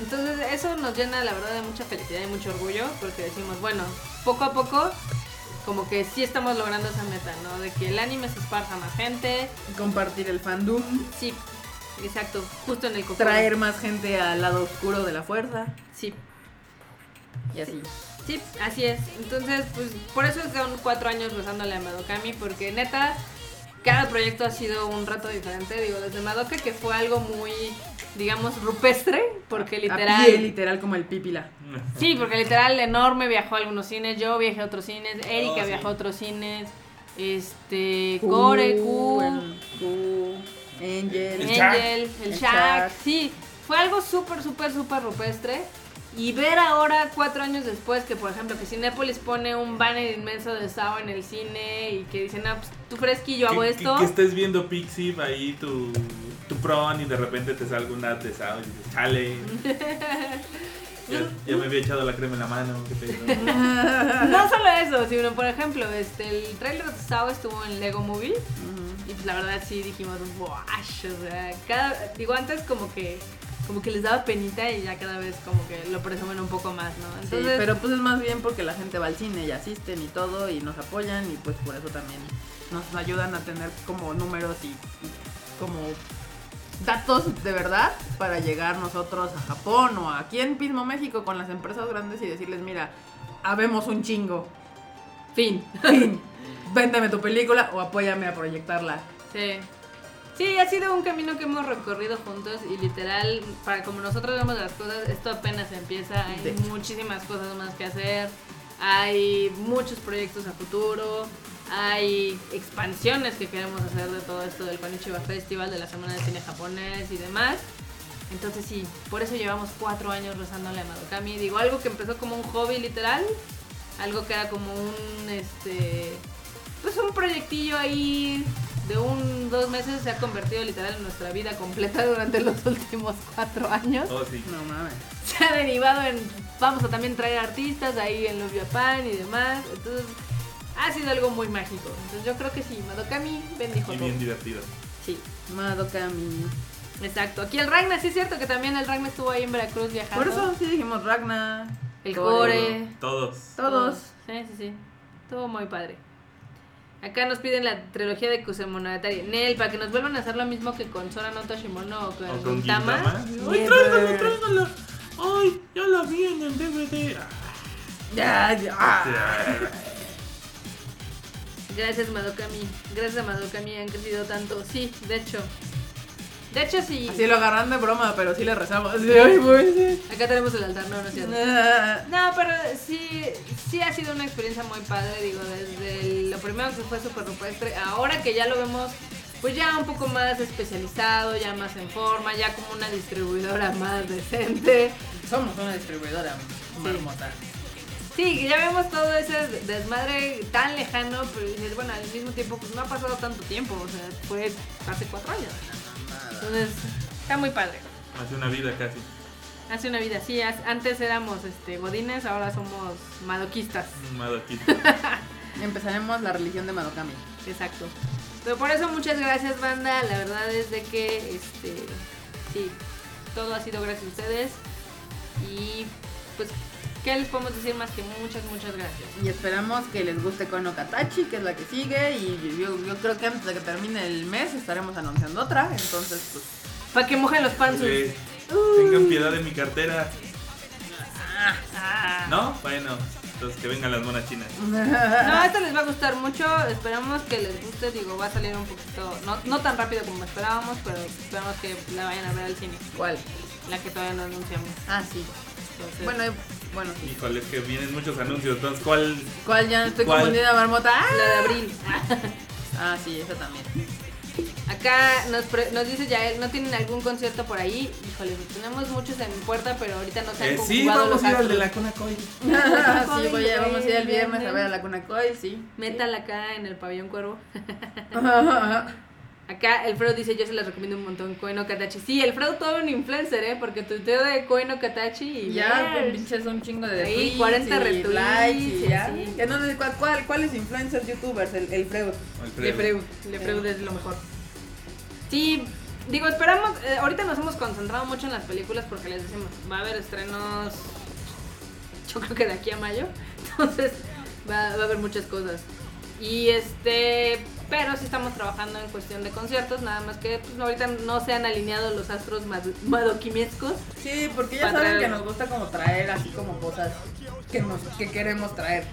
Entonces eso nos llena, la verdad, de mucha felicidad y mucho orgullo, porque decimos, bueno, poco a poco, como que sí estamos logrando esa meta, ¿no? De que el anime se esparza a más gente, Compartir el fandom. sí, exacto, justo en el coco. Traer más gente al lado oscuro de la fuerza. Sí, Y así. Sí, así es. Entonces, pues por eso son cuatro años rozándole a Madokami, porque neta, cada proyecto ha sido un reto diferente. Digo, desde Madoka, que fue algo muy, digamos, rupestre, porque literal. pie, literal, como el pípila. Sí, porque literal enorme viajó a algunos cines, yo viajé a otros cines, Erika Oh, sí. viajó a otros cines, este, Q, Q, Angel. El Angel, el El Shaq, Shaq. sí, fue algo súper, súper, súper rupestre. Y ver ahora, cuatro años después, que por ejemplo, que Cinépolis pone un banner inmenso de Sao en el cine y que dicen, ah, pues tú fresqui, yo hago que, esto. Que, que estés viendo Pixie ahí tu, tu pron y de repente te salga un ad de Sao y dices, chale. ya, ya me había echado la crema en la mano. ¿qué pedo?". No solo eso, sino por ejemplo, este, el trailer de Sao estuvo en Lego Movie. Y pues la verdad sí dijimos, wash, o sea, cada, digo, antes como que, como que les daba penita y ya cada vez como que lo presumen un poco más, ¿no? Sí, Entonces, pero pues es más bien porque la gente va al cine y asisten y todo y nos apoyan y pues por eso también nos ayudan a tener como números y, y como datos de verdad para llegar nosotros a Japón o aquí en Pismo México con las empresas grandes y decirles, mira, habemos un chingo, fin. fin, véndeme tu película o apóyame a proyectarla. Sí. Sí, ha sido un camino que hemos recorrido juntos y literal, para como nosotros vemos las cosas, esto apenas empieza, hay muchísimas cosas más que hacer, hay muchos proyectos a futuro, hay expansiones que queremos hacer de todo esto del Konichiwa Festival, de la Semana de Cine Japonés y demás. Entonces sí, por eso llevamos cuatro años rezándole a Madokami. Digo, algo que empezó como un hobby literal, algo que era como un, este, pues un proyectillo ahí de un, dos meses se ha convertido literal en nuestra vida completa durante los últimos cuatro años. Oh, sí. No mames. Se ha derivado en, vamos a también traer artistas ahí en los Japan y demás. Entonces, ha sido algo muy mágico. Entonces yo creo que sí, Madokami bendijo Y todo. bien divertido. Sí, Madokami. exacto. Aquí el Ragna, sí es cierto que también el Ragna estuvo ahí en Veracruz viajando. Por eso sí dijimos Ragna. El Core. Core. Todos. Todos. Sí, sí, sí. Estuvo muy padre. Acá nos piden la trilogía de Kusemonogatari. Nel, para que nos vuelvan a hacer lo mismo que con Sora no Toshimono o con, O con. Gintama. ¡Ay, tráigalo, tráigalo! ¡Ay, ya la vi en el DVD! Ya, ya. Gracias, Madokami. Gracias a Madokami han crecido tanto. Sí, de hecho. De hecho, sí. Así lo agarran de broma, pero sí le rezamos. Sí, ay, sí. Acá tenemos el altar, no, no es cierto. Ah, No, pero sí, sí ha sido una experiencia muy padre, digo, desde el- lo primero que fue súper rupestre, ahora que ya lo vemos pues ya un poco más especializado, ya más en forma, ya como una distribuidora más decente. Somos una distribuidora marmota. Sí, que ya vemos todo ese desmadre tan lejano, pero dices, bueno, al mismo tiempo pues no ha pasado tanto tiempo, o sea, fue hace cuatro años. Entonces, está muy padre. Hace una vida casi. Hace una vida as- antes éramos este godines, ahora somos madoquistas. Un madoquito. Empezaremos la religión de Madokami. Exacto. Pero por eso muchas gracias banda, la verdad es de que este sí, todo ha sido gracias a ustedes y pues ¿Qué les podemos decir más que muchas, muchas gracias? Y esperamos que les guste Kono Katachi, que es la que sigue. Y yo, yo creo que antes de que termine el mes estaremos anunciando otra. Entonces, pues. Para que mojen los panzos. Eh, tengan piedad de mi cartera. ¿No? Bueno, entonces que vengan las monas chinas. No, esta les va a gustar mucho. Esperamos que les guste. Digo, va a salir un poquito. No, no tan rápido como esperábamos, pero esperamos que la vayan a ver al cine. ¿Cuál? La que todavía no anunciamos. Ah, sí. Entonces, Bueno, eh, bueno, sí. Híjole, es que vienen muchos anuncios. Entonces, ¿cuál? ¿Cuál? Ya no estoy ¿Cuál? confundida, Marmota. ¡Ah! la de abril. Ah, sí, esa también. Acá nos, pre- nos dice Yael, ¿no tienen algún concierto por ahí? Híjole, tenemos muchos en puerta, pero ahorita no se han Eh, sí, vamos los a ir al de la Cuna Coil. sí, voy a, vamos a ir el viernes a ver a la Cuna Coil, sí. Metal acá en el pabellón cuervo. Acá el Fredo dice, yo se les recomiendo un montón Koeno Katachi. Sí, el Fredo todo un influencer, ¿eh? Porque tuiteo de Koeno Katachi y ya, ves. pinches un chingo de Ahí, retweets 40 y retweets, likes ya. sí. Ya no sé cuál, cuál, cuáles influencers youtubers, el, el Freud. Le Freud, Le Freud es lo mejor. Sí, digo, esperamos, eh, ahorita nos hemos concentrado mucho en las películas porque les decimos, va a haber estrenos, yo creo que de aquí a mayo, entonces va, va a haber muchas cosas. Y este, pero sí estamos trabajando en cuestión de conciertos, nada más que pues, ahorita no se han alineado los astros mad- madoquimescos. Sí, porque ya saben que nos gusta como traer así como cosas que nos que queremos traer.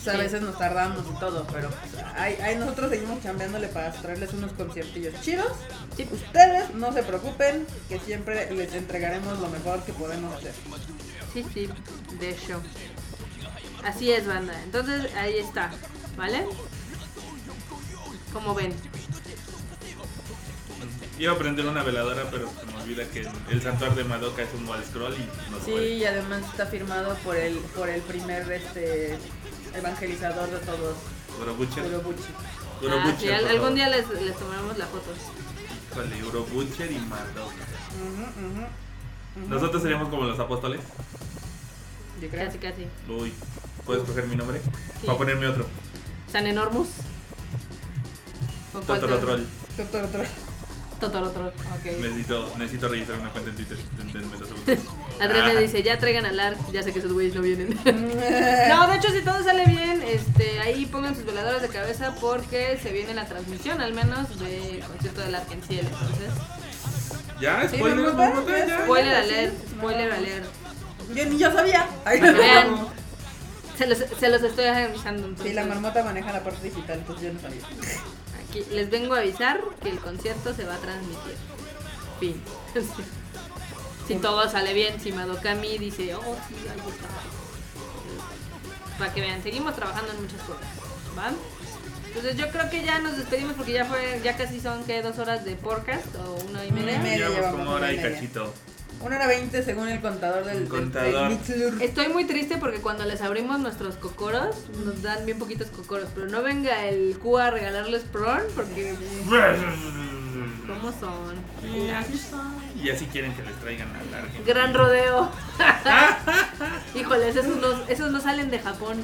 O sea, a veces nos tardamos y todo, pero pues, nosotros seguimos chambeándole para traerles unos conciertillos chidos. Sí. Ustedes no se preocupen, que siempre les entregaremos lo mejor que podemos hacer. Sí, sí, de show. Así es, banda. Entonces ahí está, ¿vale? Como ven. Iba a prender una veladora, pero se me olvida que el santuario de Madoka es un wall scroll y no se Sí, puede. y además está firmado por el por el primer este evangelizador de todos, Urobucher. Urobuchi. Ah, al- por algún favor. día les, les tomaremos la foto. Híjole, Urobucher y Madoka. Ujú, ujú, ujú. Nosotros seríamos como los apóstoles. Yo creo. Casi, casi. Uy, ¿puedes coger mi nombre? Sí. Para ponerme otro. San Enormus. ¿O cuál Totorotrol. Doctor. Totorotrol. Ok. Necesito, necesito registrar una cuenta en Twitter. Segundos. Adriana Ah. dice, ya traigan al ARC, ya sé que esos güeyes no vienen. no, de hecho si todo sale bien, este, ahí pongan sus veladoras de cabeza porque se viene la transmisión al menos del concierto del ARC en cielo. Entonces, ¿Ya? Sí, ¿Spoiler? vamos, Marmota? vamos, ¿Ya? spoiler sí. alert, spoiler No. alert. Yo ni yo sabía. Vean. Se los, se los estoy avisando. Sí, Entonces, la marmota maneja la parte digital, entonces yo no sabía. Aquí les vengo a avisar que el concierto se va a transmitir. Fin. si todo sale bien, si Madokami dice, oh, sí, algo está. Para que vean, seguimos trabajando en muchas cosas. ¿Van? Entonces yo creo que ya nos despedimos porque ya fue, ya casi son que dos horas de podcast o una y Una media. y media. Llevamos como hora una y y media. cachito. Una hora veinte según el contador del, Contador. del. Estoy muy triste porque cuando les abrimos nuestros cocoros, nos dan bien poquitos cocoros, pero no venga el Q a regalarles prawn porque ¿cómo son? Y así quieren que les traigan a larga. Gran rodeo. Híjoles, esos no, esos no salen de Japón.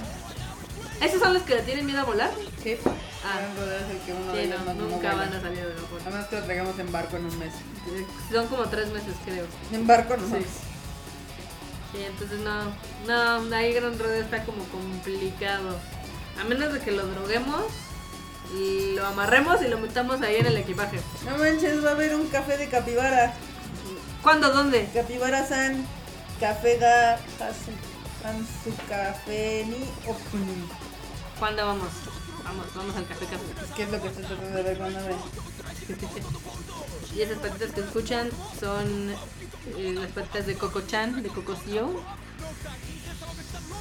¿Esos son los que le tienen miedo a volar? Sí. Ah. Es el que uno de Sí, ellos no, no, no nunca vuela. van a salir de Japón. Además que lo traigamos en barco en un mes. Son como tres meses, creo. En barco no. Sí. Sí, entonces no, no, ahí Gran Rodeo está como complicado. A menos de que lo droguemos, y lo amarremos y lo metamos ahí en el equipaje. No manches, va a haber un café de capibara. ¿Cuándo? ¿Dónde? Capibara san, café hasu, hansu café ni. ¿Cuándo vamos? Vamos, vamos al café café. Es que es lo que estoy tratando de ver cuando me. Y esas patitas que escuchan son eh, las patitas de Coco Chan, de Coco Sio.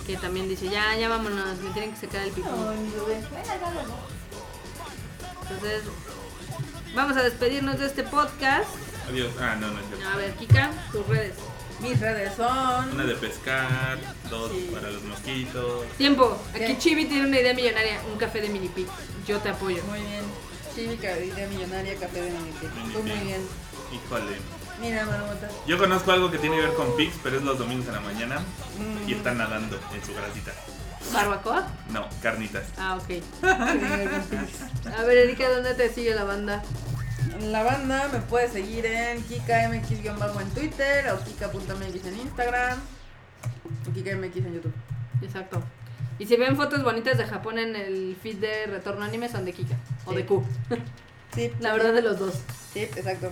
Que también dice, ya, ya vámonos, me tienen que sacar el pico. Entonces, vamos a despedirnos de este podcast. Adiós. Ah, no, no cierto. A ver, Kika, tus redes. Mis redes son. Una de pescar, dos Sí. para los mosquitos. Tiempo, aquí ¿Qué? Chibi tiene una idea millonaria, un café de mini pig. Yo te apoyo. Muy bien. Chivica, idea millonaria, café de Minipit. Minipit. Tú muy bien. Híjole. Mira, marmota. Yo conozco algo que tiene que ver con pigs, pero es los domingos en la mañana Mm. y están nadando en su grasita. ¿Barbacoa? No, carnitas. Ah, ok. Pics. A ver, Erika, ¿dónde te sigue la banda? La banda me puede seguir en KikaMX- en Twitter o kika.mx en Instagram. Kike MX en YouTube. Exacto. Y si ven fotos bonitas de Japón en el feed de Retorno Anime, son de Kika. O Sí. de Q. Sí, La verdad de los dos. Sí, exacto.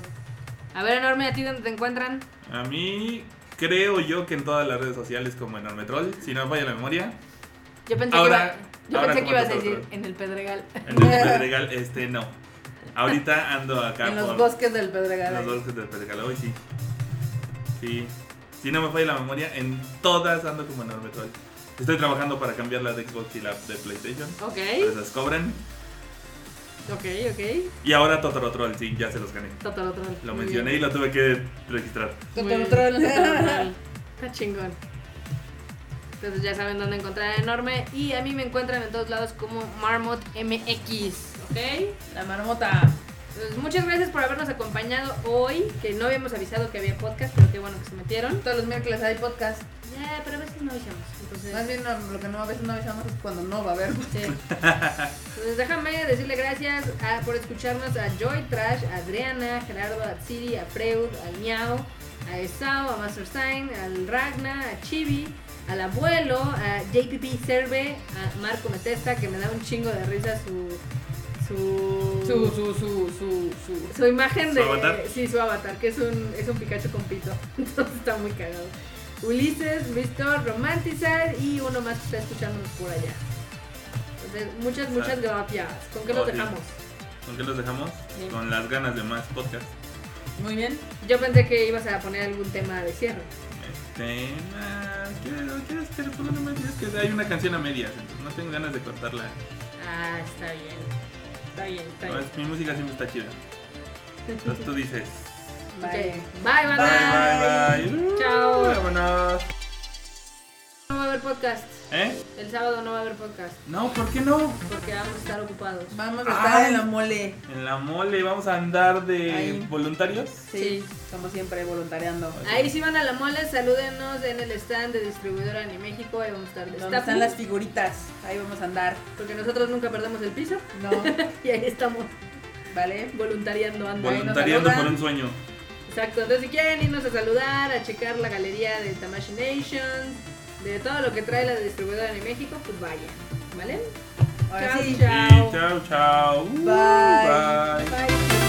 A ver, Enorme, ¿a ti dónde te encuentran? A mí, creo yo que en todas las redes sociales como Enormetrol, si no me falla la memoria, Yo pensé Ahora- que, iba, yo ahora pensé que ibas a decir en el Pedregal. en el Pedregal, este no. Ahorita ando acá en los por bosques del Pedregal. en los bosques del Pedregal, hoy sí. Sí. Si no me falla la memoria, en todas ando como Enormetrol. Estoy trabajando para cambiar la de Xbox y la de PlayStation. Ok, Pero esas cobran. ok, ok. Y ahora Totoro Troll, sí, ya se los gané. Totoro Troll. Lo mencioné y lo tuve que registrar. Muy Totoro bien. Troll. Totoro Troll. Está chingón. Entonces ya saben dónde encontrar a Enorme. Y a mí me encuentran en todos lados como Marmot MX. ¿Ok? La marmota. Entonces, muchas gracias por habernos acompañado hoy. Que no habíamos avisado que había podcast, pero qué bueno que se metieron. Todos los miércoles hay podcast. Ya, pero a veces no avisamos. Entonces, Más bien no, lo que no a veces no avisamos es cuando no va a haber. Sí. Entonces déjame decirle gracias a- por escucharnos a Joy Trash, a Adriana, Gerardo, a Tsiri, a Freud, al Miau, a Esao, a Master Sign, al Ragna, a Chibi, al abuelo, a JPP Serve, a Marco Metesta, que me da un chingo de risa su. Su. Su, su, su, su, su. su imagen ¿Su de. avatar? Sí, su avatar, que es un, es un Pikachu con pito. Entonces está muy cagado. Ulises, Víctor, Romanticizar y uno más que está escuchándonos por allá. Entonces, muchas, muchas Ah. gracias. ¿Con qué los sí. dejamos? ¿Con qué los dejamos? Sí. Con las ganas de más podcast. Muy bien. Yo pensé que ibas a poner algún tema de cierre. Este, ah, quiero, quiero, poner una media, es que hay una canción a medias, entonces no tengo ganas de cortarla. Ah, está bien. Está bien, está No, bien. es- mi música siempre está chida. Entonces tú dices. Bye. Bye, banda. Bye, bye, bye. Chao. Vámonos. No va a haber podcast. ¿Eh? El sábado no va a haber podcast. No, ¿por qué no? Porque vamos a estar ocupados. Vamos a estar Ay. en la mole. En la mole vamos a andar de Ahí. voluntarios. Sí, como siempre, voluntariando. Ahí si van a la mole, salúdenos en el stand de distribuidora Ani México. Ahí vamos a estar de ¿Dónde staff, están las figuritas? Ahí vamos a andar. Porque nosotros nunca perdemos el piso. No, Y ahí estamos ¿vale? voluntariando. anda. Voluntariando por un sueño. Exacto, entonces si quieren irnos a saludar, a checar la galería de Tamashi Nation, de todo lo que trae la distribuidora de México, pues vayan, ¿vale? Ahora Chao, sí. chao. Sí, chao, chao. Uh, Bye. bye.